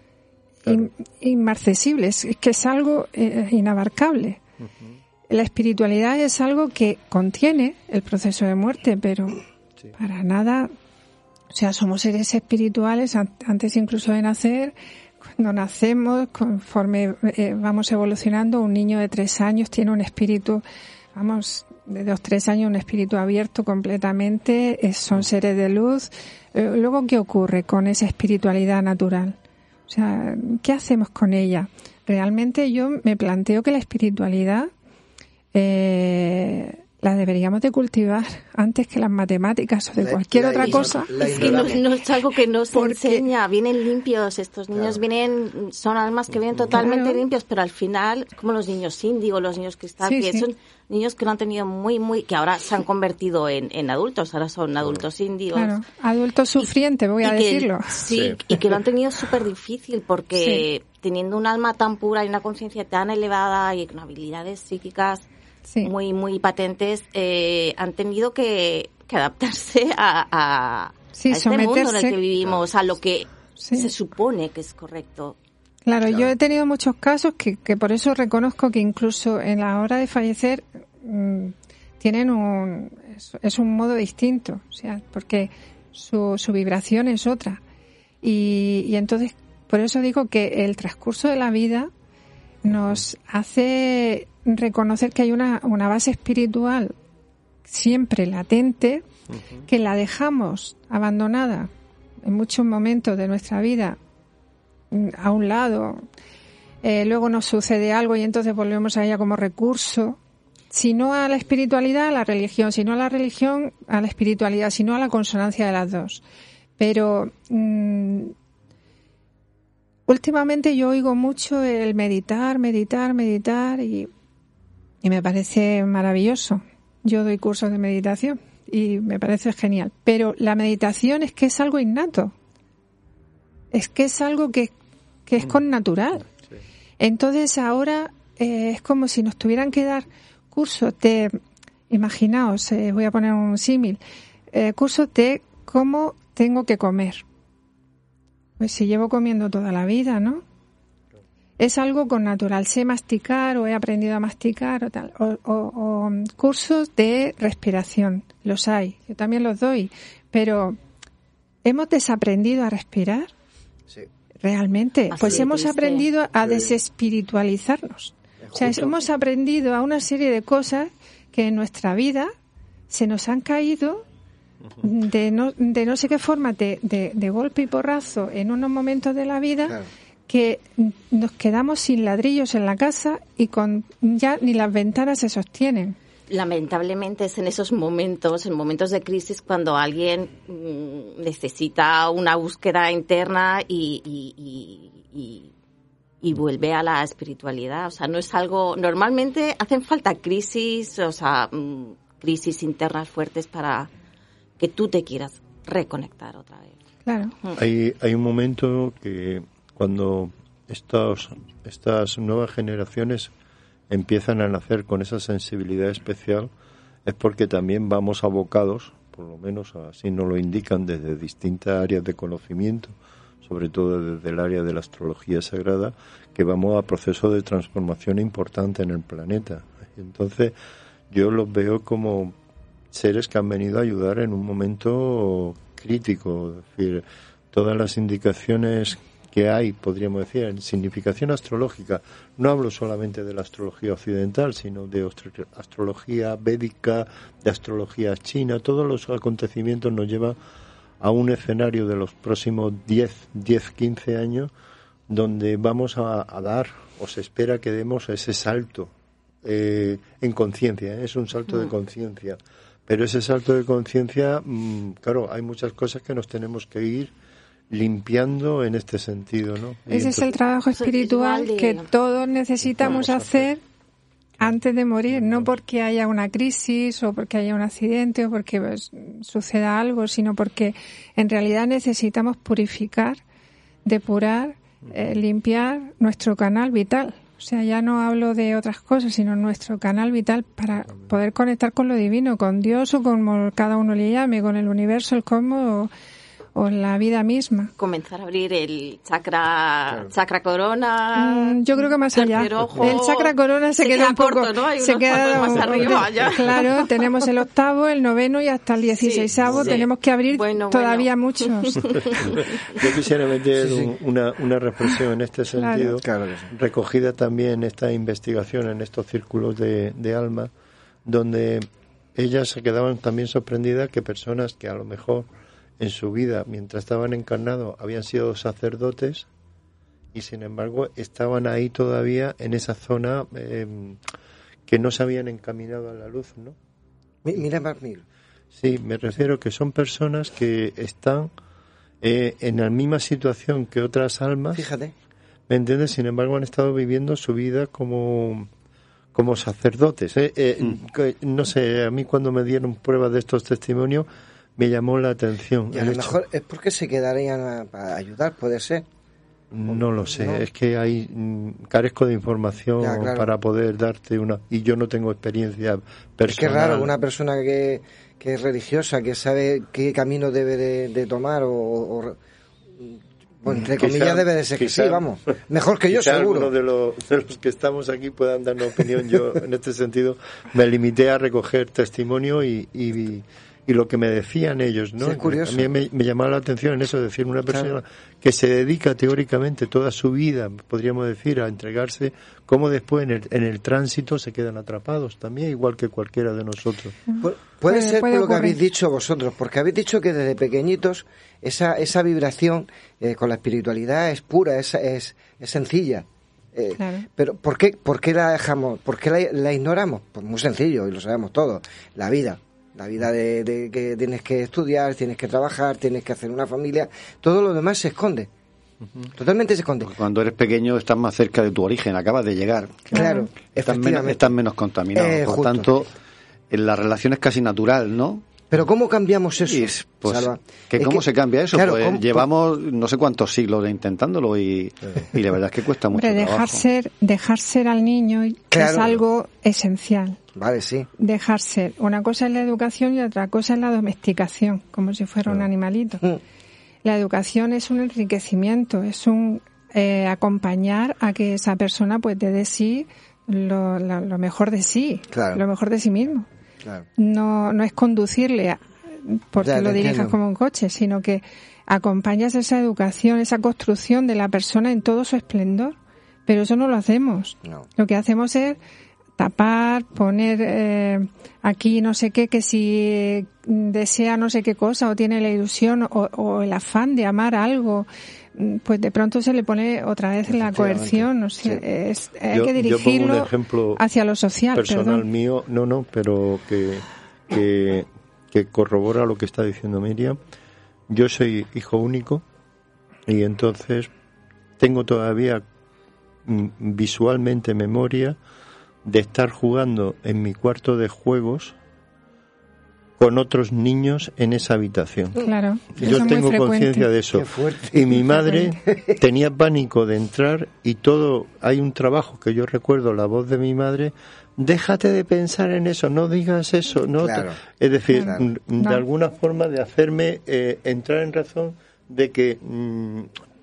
inmarcesible, es, que es algo eh, inabarcable. La espiritualidad es algo que contiene el proceso de muerte, pero para nada, o sea, somos seres espirituales antes incluso de nacer. Cuando nacemos, conforme eh, vamos evolucionando, un niño de tres años tiene un espíritu, vamos, de dos, tres años, un espíritu abierto completamente, son seres de luz. Eh, luego, ¿qué ocurre con esa espiritualidad natural? O sea, ¿qué hacemos con ella? Realmente yo me planteo que la espiritualidad eh, la deberíamos de cultivar antes que las matemáticas o de cualquier otra cosa. Es que no, es algo que nos se enseña, vienen limpios, estos niños vienen, son almas que vienen totalmente limpios, pero al final, como los niños índigo, los niños cristal, que son niños que lo han tenido muy, muy, que ahora se han convertido en, adultos, ahora son adultos índigos. Claro, adultos sufrientes, voy a decirlo. sí, y que lo han tenido súper difícil porque teniendo un alma tan pura y una conciencia tan elevada y con habilidades psíquicas muy, muy patentes, eh, han tenido que, adaptarse a, a, este mundo en el que vivimos, a lo que se supone que es correcto. Claro, yo he tenido muchos casos que, que por eso reconozco que incluso en la hora de fallecer mm, tienen un es, un modo distinto, o sea, porque su, su vibración es otra. Y, y entonces, por eso digo que el transcurso de la vida nos hace reconocer que hay una, una base espiritual siempre latente, que la dejamos abandonada en muchos momentos de nuestra vida mm, a un lado, eh, luego nos sucede algo y entonces volvemos a ella como recurso, si no a la espiritualidad, a la religión, si no a la religión, a la espiritualidad, si no a la consonancia de las dos. Pero mm, últimamente yo oigo mucho el meditar, meditar, meditar y y me parece maravilloso. Yo doy cursos de meditación y me parece genial. Pero la meditación es que es algo innato. Es que es algo que, que es con natural. Entonces ahora eh, es como si nos tuvieran que dar cursos de, imaginaos, eh, voy a poner un símil, eh, cursos de cómo tengo que comer. Pues si llevo comiendo toda la vida, ¿no? Es algo con natural. Sé masticar o he aprendido a masticar o tal. O, cursos de respiración. Los hay. Yo también los doy. Pero ¿hemos desaprendido a respirar? Sí. Realmente. pues hemos aprendido a desespiritualizarnos. O sea, hemos aprendido a una serie de cosas que en nuestra vida se nos han caído de no, de no sé qué forma, de, de, golpe y porrazo en unos momentos de la vida que nos quedamos sin ladrillos en la casa y con ya ni las ventanas se sostienen. Lamentablemente es en esos momentos, en momentos de crisis, cuando alguien mm, necesita una búsqueda interna y, y, vuelve a la espiritualidad. O sea, no es algo. Normalmente hacen falta crisis, o sea, mm, crisis internas fuertes para que tú te quieras reconectar otra vez. Claro. Hay, hay un momento que cuando estos, estas nuevas generaciones empiezan a nacer con esa sensibilidad especial, es porque también vamos abocados, por lo menos así nos lo indican desde distintas áreas de conocimiento, sobre todo desde el área de la astrología sagrada, que vamos a procesos de transformación importante en el planeta. Entonces, yo los veo como seres que han venido a ayudar en un momento crítico. Es decir, todas las indicaciones que hay, podríamos decir, en significación astrológica. No hablo solamente de la astrología occidental, sino de astrología védica, de astrología china. Todos los acontecimientos nos llevan a un escenario de los próximos 10, 10 15 años donde vamos a, dar, o se espera que demos ese salto eh, en conciencia, ¿eh? es un salto de conciencia. Pero ese salto de conciencia, mm, claro, hay muchas cosas que nos tenemos que ir limpiando en este sentido, ¿no? Ese es el trabajo espiritual que todos necesitamos hacer antes de morir, no porque haya una crisis o porque haya un accidente o porque pues, suceda algo, sino porque en realidad necesitamos purificar, depurar, eh, limpiar nuestro canal vital. O sea, ya no hablo de otras cosas, sino nuestro canal vital para poder conectar con lo divino, con Dios o como cada uno le llame, con el universo, el cosmos o la vida misma. Comenzar a abrir el chakra, chakra corona. Mm, yo creo que más allá. el chakra corona se, queda, un poco, se queda más arriba. Claro, tenemos el octavo, el noveno y hasta el dieciséisavo. Tenemos que abrir todavía muchos. yo quisiera meter una, una reflexión en este sentido, recogida también en esta investigación, en estos círculos de, de alma, donde ellas se quedaban también sorprendidas que personas que a lo mejor en su vida, mientras estaban encarnados, habían sido sacerdotes y sin embargo estaban ahí todavía en esa zona em, que no se habían encaminado a la luz, ¿no? Mira, Marmil. Sí, me refiero que son personas que están eh, en la misma situación que otras almas. Fíjate. ¿Me entiendes? Sin embargo, han estado viviendo su vida como, como sacerdotes. ¿eh? Eh, mm. no sé, a mí cuando me dieron pruebas de estos testimonios, me llamó la atención. Y a lo mejor es porque se quedarían para ayudar, puede ser. No lo sé, es que hay mm, carezco de información para poder darte una y yo no tengo experiencia personal. Es que raro una persona que, que es religiosa, que sabe qué camino debe de, tomar o, bueno, entre comillas debe de ser que sí, vamos. Mejor que yo, seguro. de los, de los que estamos aquí puedan dar una opinión. Yo, en este sentido, me limité a recoger testimonio y, y, y lo que me decían ellos, ¿no? curioso. A mí me, llamaba la atención eso, decir, una persona que se dedica teóricamente toda su vida, podríamos decir, a entregarse, como después en el, en el tránsito se quedan atrapados también, igual que cualquiera de nosotros. puede ser por lo que habéis dicho vosotros, porque habéis dicho que desde pequeñitos esa, esa vibración eh, con la espiritualidad es pura, es, es, es sencilla. Eh, pero ¿por qué, ¿por qué la dejamos? ¿Por qué la, la ignoramos? Pues muy sencillo, y lo sabemos todos, la vida. La vida de, que tienes que estudiar, tienes que trabajar, tienes que hacer una familia, todo lo demás se esconde. Totalmente se esconde. cuando eres pequeño estás más cerca de tu origen, acabas de llegar. Claro, estás menos, estás menos contaminado. Eh, por tanto, en la relación es casi natural, ¿no? Pero ¿cómo cambiamos eso? pues, ¿Cómo se cambia eso? pues llevamos no sé cuántos siglos intentándolo y, y, la verdad es que cuesta mucho dejar ser dejar ser al niño es algo esencial. Vale, sí. Dejar ser. Una cosa es la educación y otra cosa es la domesticación, como si fuera un animalito. Mm. La educación es un enriquecimiento, es un eh, acompañar a que esa persona pues dé de sí lo, lo, mejor de sí, lo mejor de sí mismo. No, no es conducirle porque lo dirijas como un coche, sino que acompañas esa educación, esa construcción de la persona en todo su esplendor. Pero eso no lo hacemos. Lo que hacemos es tapar, poner eh, aquí no sé qué, que si desea no sé qué cosa o tiene la ilusión o, el afán de amar algo, pues de pronto se le pone otra vez la coerción. No sé, es, hay que dirigirlo hacia lo social. Personal mío, no, no, pero que, que, que corrobora lo que está diciendo Miriam. Yo soy hijo único y entonces tengo todavía mm, visualmente memoria de estar jugando en mi cuarto de juegos con otros niños en esa habitación. Claro. Yo tengo conciencia de eso. Y mi madre tenía pánico de entrar y todo, hay un trabajo que yo recuerdo, la voz de mi madre, déjate de pensar en eso, no digas eso, no. Es decir, de alguna forma de hacerme eh, entrar en razón de que mm,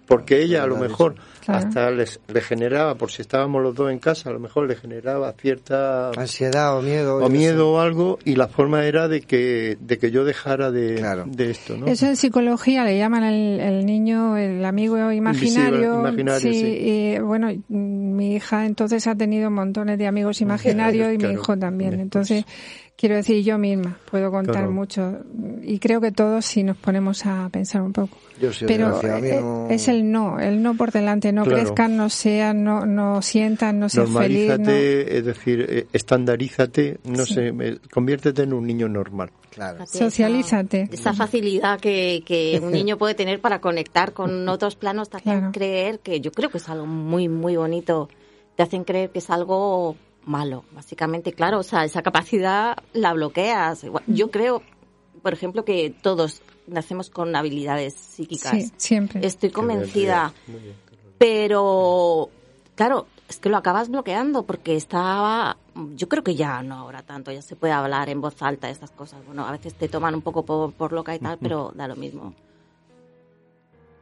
porque ella a lo mejor hasta les, le generaba, por si estábamos los dos en casa, a lo mejor le generaba cierta ansiedad o miedo o miedo o algo y la forma era de que de que yo dejara de, de esto, ¿no? Eso en psicología le llaman el, niño el amigo imaginario, sí, Y, bueno, mi hija entonces ha tenido montones de amigos imaginarios y mi hijo también, entonces Quiero decir, yo misma puedo contar mucho y creo que todos si nos ponemos a pensar un poco. Pero eh, es el no, el no por delante, no crezcan, no sean, no, no sientan, no sean felices. No... es decir, eh, estandarízate, no sé, conviértete en un niño normal. Claro. Socialízate. Esa, facilidad que, que un niño puede tener para conectar con otros planos te hacen creer que yo creo que es algo muy, muy bonito. Te hacen creer que es algo malo, básicamente, claro, o sea, esa capacidad la bloqueas. Yo creo, por ejemplo, que todos nacemos con habilidades psíquicas. Sí, siempre. Estoy convencida. Pero, claro, es que lo acabas bloqueando porque estaba, yo creo que ya no ahora tanto, ya se puede hablar en voz alta de estas cosas. Bueno, a veces te toman un poco por, por loca y tal, pero da lo mismo.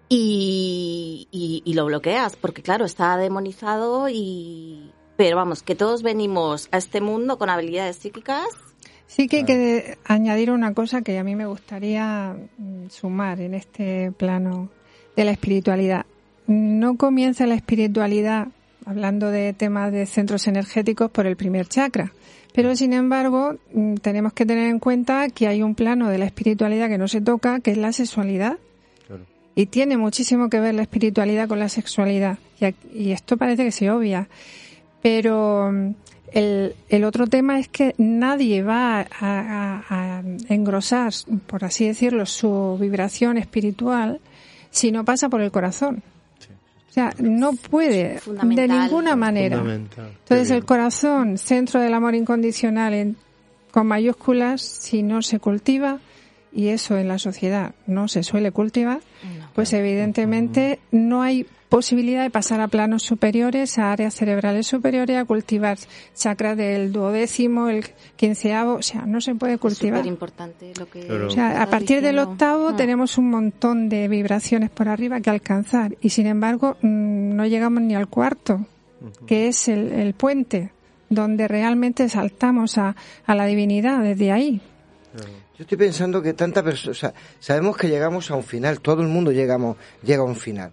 Y, y, y, lo bloqueas porque, claro, está demonizado y, pero vamos, que todos venimos a este mundo con habilidades psíquicas. Sí que hay que añadir una cosa que a mí me gustaría mm, sumar en este plano de la espiritualidad. No comienza la espiritualidad hablando de temas de centros energéticos por el primer chakra. Pero sin embargo, mm, tenemos que tener en cuenta que hay un plano de la espiritualidad que no se toca, que es la sexualidad. Y tiene muchísimo que ver la espiritualidad con la sexualidad. Y, y esto parece que se obvia. Pero mm, el, el, otro tema es que nadie va a, engrosar, por así decirlo, su vibración espiritual si no pasa por el corazón. O sea, no puede de ninguna manera. Entonces el corazón, centro del amor incondicional con mayúsculas, si no se cultiva, y eso en la sociedad no se suele cultivar, pues evidentemente no hay posibilidad de pasar a planos superiores, a áreas cerebrales superiores, a cultivar chakras del duodécimo, el quinceavo, o sea, no se puede cultivar. Es importante lo que. O sea, a partir del octavo ah. tenemos un montón de vibraciones por arriba que alcanzar y sin embargo mm, no llegamos ni al cuarto, que es el, el, puente donde realmente saltamos a, a la divinidad desde ahí. Yo estoy pensando que tanta persona, o sea, sabemos que llegamos a un final, todo el mundo llegamos, llega a un final.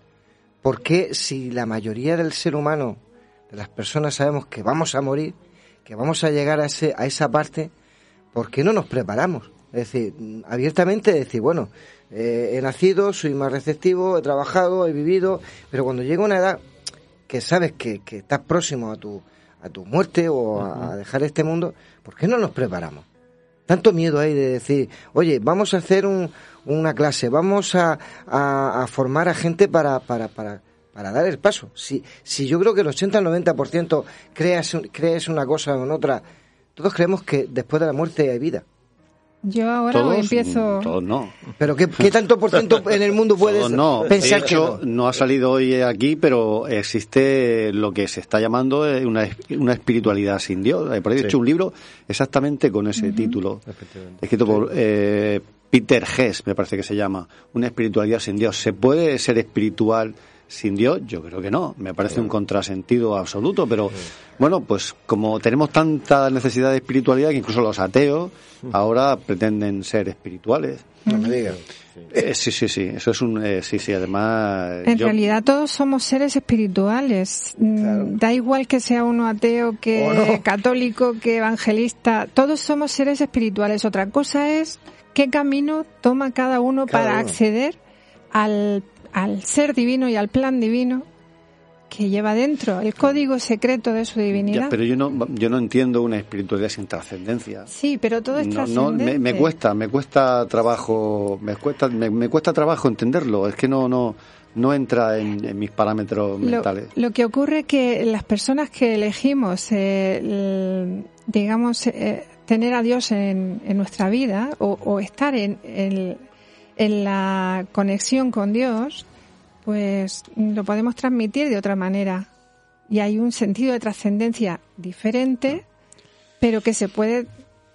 ¿Por qué si la mayoría del ser humano, de las personas sabemos que vamos a morir, que vamos a llegar a, ese, a esa parte, ¿por qué no nos preparamos? Es decir, abiertamente decir, bueno, eh, he nacido, soy más receptivo, he trabajado, he vivido, pero cuando llega una edad que sabes que, que estás próximo a tu, a tu muerte o a dejar este mundo, ¿por qué no nos preparamos? Tanto miedo hay de decir, oye, vamos a hacer un, una clase, vamos a, a, formar a gente para, para, para, para dar el paso. Si, si yo creo que el 80 al 90% creas, crees una cosa o en otra, todos creemos que después de la muerte hay vida. Yo ahora empiezo. Todos no. Pero ¿qué, tanto por ciento en el mundo puedes no. pensar de hecho, no? ha salido hoy aquí, pero existe lo que se está llamando una, una espiritualidad sin Dios. Por ahí he hecho un libro exactamente con ese título, escrito por eh, Peter Hess, me parece que se llama, una espiritualidad sin Dios. ¿Se puede ser espiritual sin Dios, yo creo que no. Me parece un contrasentido absoluto, pero bueno, pues como tenemos tanta necesidad de espiritualidad que incluso los ateos ahora pretenden ser espirituales. No me digan. Eh, sí, sí, sí, eso es un... eh, sí, sí, además... En yo- realidad todos somos seres espirituales. Mm, Da igual que sea uno ateo, que no. católico, que evangelista. Todos somos seres espirituales. Otra cosa es qué camino toma cada uno Cada para uno. acceder al, al ser divino y al plan divino que lleva dentro, el código secreto de su Ya, divinidad. pero yo no, yo no entiendo una espiritualidad sin trascendencia. Sí, pero todo es No, no, me, cuesta, me cuesta trabajo, me cuesta, me, me cuesta trabajo entenderlo. Es que no, no, no entra en, en mis parámetros Lo, mentales. lo que ocurre es que las personas que elegimos, eh, el- digamos, eh, tener a Dios en, en nuestra vida o, o estar en, en- en la conexión con Dios, pues lo podemos transmitir de otra manera. Y hay un sentido de trascendencia diferente, pero que se puede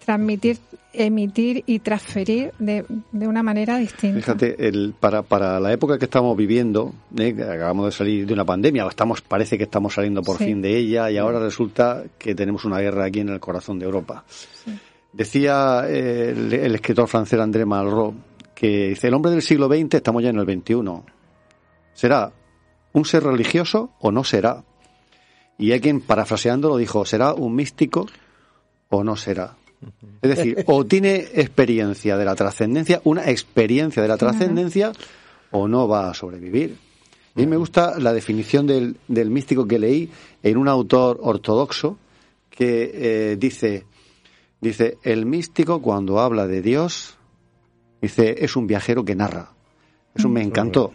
transmitir, emitir y transferir de, de una manera distinta. Fíjate, el, para, para la época que estamos viviendo, ¿eh? acabamos de salir de una pandemia, estamos, parece que estamos saliendo por Sí. fin de ella, y ahora resulta que tenemos una guerra aquí en el corazón de Europa. Decía eh, el, el escritor francés André Malraux que dice, el hombre del siglo XX, estamos ya en el XXI, ¿será un ser religioso o no será? Y hay quien, parafraseando, lo dijo, ¿será un místico o no será? Es decir, o tiene experiencia de la trascendencia, una experiencia de la trascendencia, o no va a sobrevivir. A mí me gusta la definición del, del místico que leí en un autor ortodoxo que eh, dice, dice, el místico cuando habla de Dios, dice, es un viajero que narra. Eso me encantó.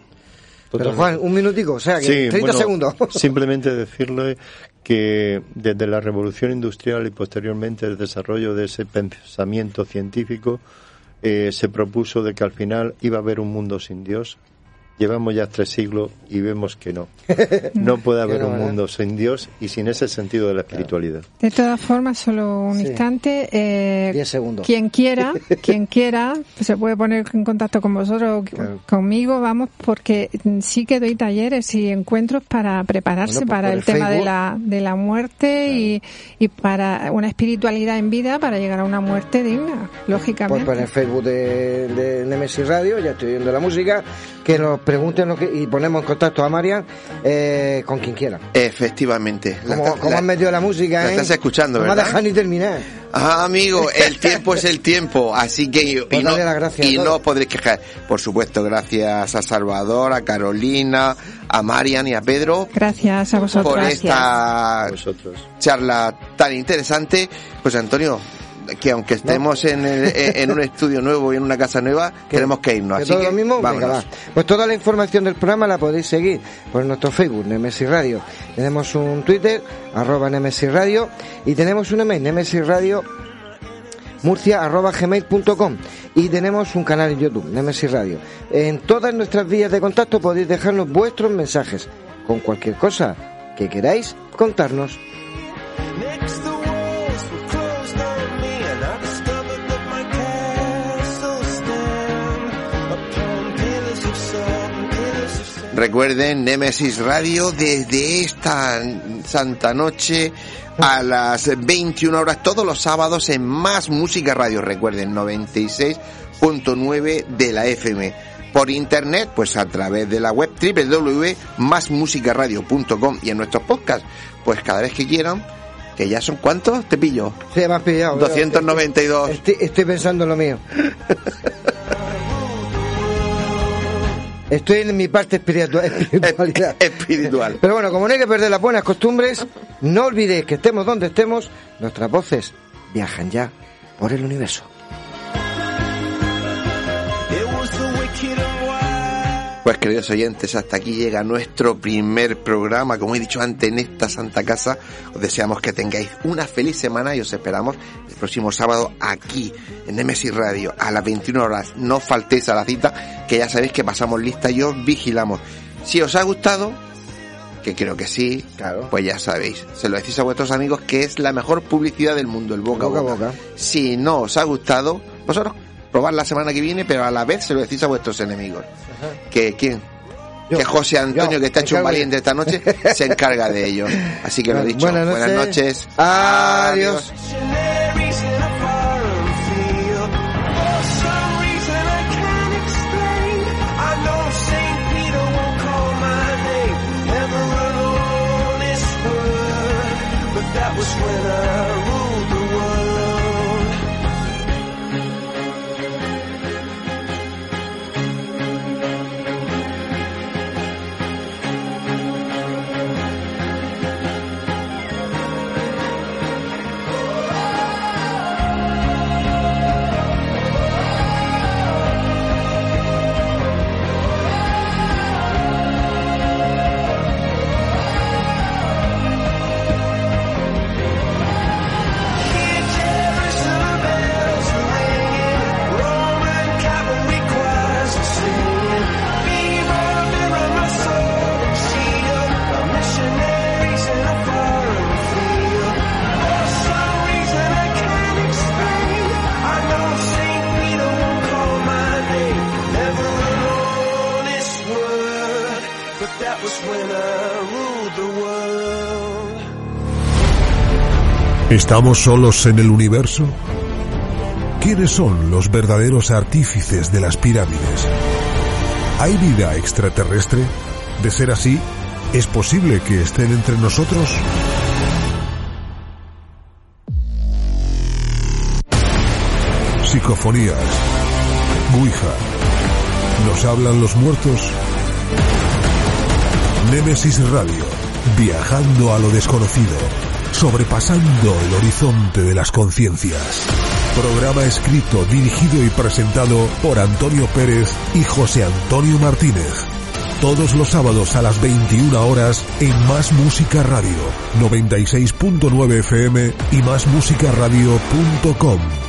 Pero Juan, un minutico, o sea, que Sí, 30 bueno, segundos. Simplemente decirle que desde la revolución industrial y posteriormente el desarrollo de ese pensamiento científico eh, se propuso de que al final iba a haber un mundo sin Dios. Llevamos ya tres siglos y vemos que no. No puede haber no, un mundo sin Dios y sin ese sentido de la espiritualidad. De todas formas, solo un instante. Eh, Diez segundos. Quien quiera, quien quiera, pues se puede poner en contacto con vosotros, o conmigo, vamos, porque sí que doy talleres y encuentros para prepararse Bueno, pues para por el, el tema de Facebook. la, de la muerte y, y para una espiritualidad en vida para llegar a una muerte digna, Pues lógicamente. por el Facebook de, de Nemesis Radio, ya estoy viendo la música, que nos pregunten lo que, y ponemos en contacto a Marian eh, con quien quiera. Efectivamente. Como, como han metido la música, la ¿eh? estás escuchando, no me ¿verdad? dejan ni terminar. Ah, amigo, el tiempo es el tiempo, así que y Pues no, y no os podréis quejar. Por supuesto, gracias a Salvador, a Carolina, a Marian y a Pedro Gracias a vosotros. por esta charla tan interesante. Pues Antonio, que aunque estemos en, el- en un estudio nuevo y en una casa nueva, tenemos que irnos. ¿Que Así todo que lo mismo? Venga, va. Pues toda la información del programa la podéis seguir por nuestro Facebook, Nemesis Radio. Tenemos un Twitter, arroba Nemesis Radio, y tenemos un email, Nemesis Radio murcia arroba gmail.com y tenemos un canal en YouTube, Nemesis Radio. En todas nuestras vías de contacto podéis dejarnos vuestros mensajes con cualquier cosa que queráis contarnos. Recuerden Nemesis Radio desde esta santa noche a las 21 horas todos los sábados en Más Música Radio. Recuerden 96.9 de la FM. Por internet, pues a través de la web www.masmusicaradio.com y en nuestros podcasts, pues cada vez que quieran, que ya son cuántos, te pillo. Sí, me has pillado. 292. Estoy, estoy pensando en lo mío. Estoy en mi parte espiritual, espiritualidad. espiritual. Pero bueno, como no hay que perder las buenas costumbres, no olvidéis que estemos donde estemos, nuestras voces viajan ya por el universo. Pues queridos oyentes, hasta aquí llega nuestro primer programa. Como he dicho antes, en esta santa casa, os deseamos que tengáis una feliz semana y os esperamos el próximo sábado aquí en Nemesis Radio a las 21 horas. No faltéis a la cita, que ya sabéis que pasamos lista y os vigilamos. Si os ha gustado, que creo que sí, pues ya sabéis, se lo decís a vuestros amigos que es la mejor publicidad del mundo, el Boca a boca. boca. Si no os ha gustado, vosotros probad la semana que viene, pero a la vez se lo decís a vuestros enemigos. ¿Que quién? que José Antonio, que está hecho un valiente esta noche, se encarga de ello. Así que lo he dicho. Buenas noches. Buenas noches. Adiós. ¿Estamos solos en el universo? ¿Quiénes son los verdaderos artífices de las pirámides? ¿Hay vida extraterrestre? De ser así, ¿es posible que estén entre nosotros? Psicofonías. Ouija. ¿Nos hablan los muertos? Némesis Radio. Viajando a lo desconocido. Sobrepasando el horizonte de las conciencias. Programa escrito, dirigido y presentado por Antonio Pérez y José Antonio Martínez. Todos los sábados a las 21 horas en Más Música Radio, 96.9 FM y másmusicaradio.com.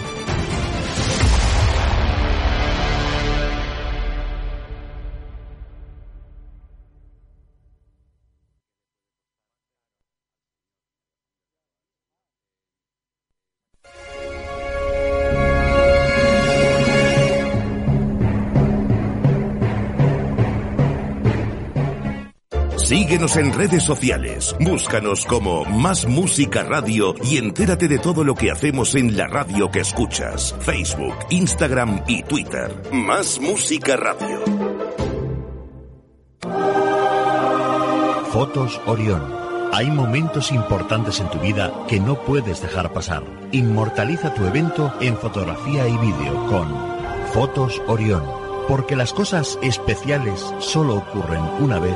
Síguenos en redes sociales, búscanos como Más Música Radio y entérate de todo lo que hacemos en la radio que escuchas. Facebook, Instagram y Twitter. Más Música Radio. Fotos Orión. Hay momentos importantes en tu vida que no puedes dejar pasar. Inmortaliza tu evento en fotografía y vídeo con Fotos Orión. Porque las cosas especiales solo ocurren una vez.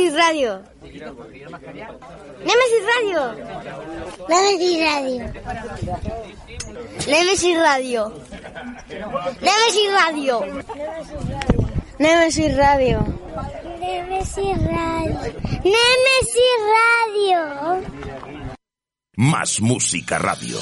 Nemesis Radio. Nemesis Radio. Nemesis Radio. Nemesis Radio. Nemesis Radio. Nemesis Radio. Nemesis Radio. Nemesis Radio. Más Música Radio.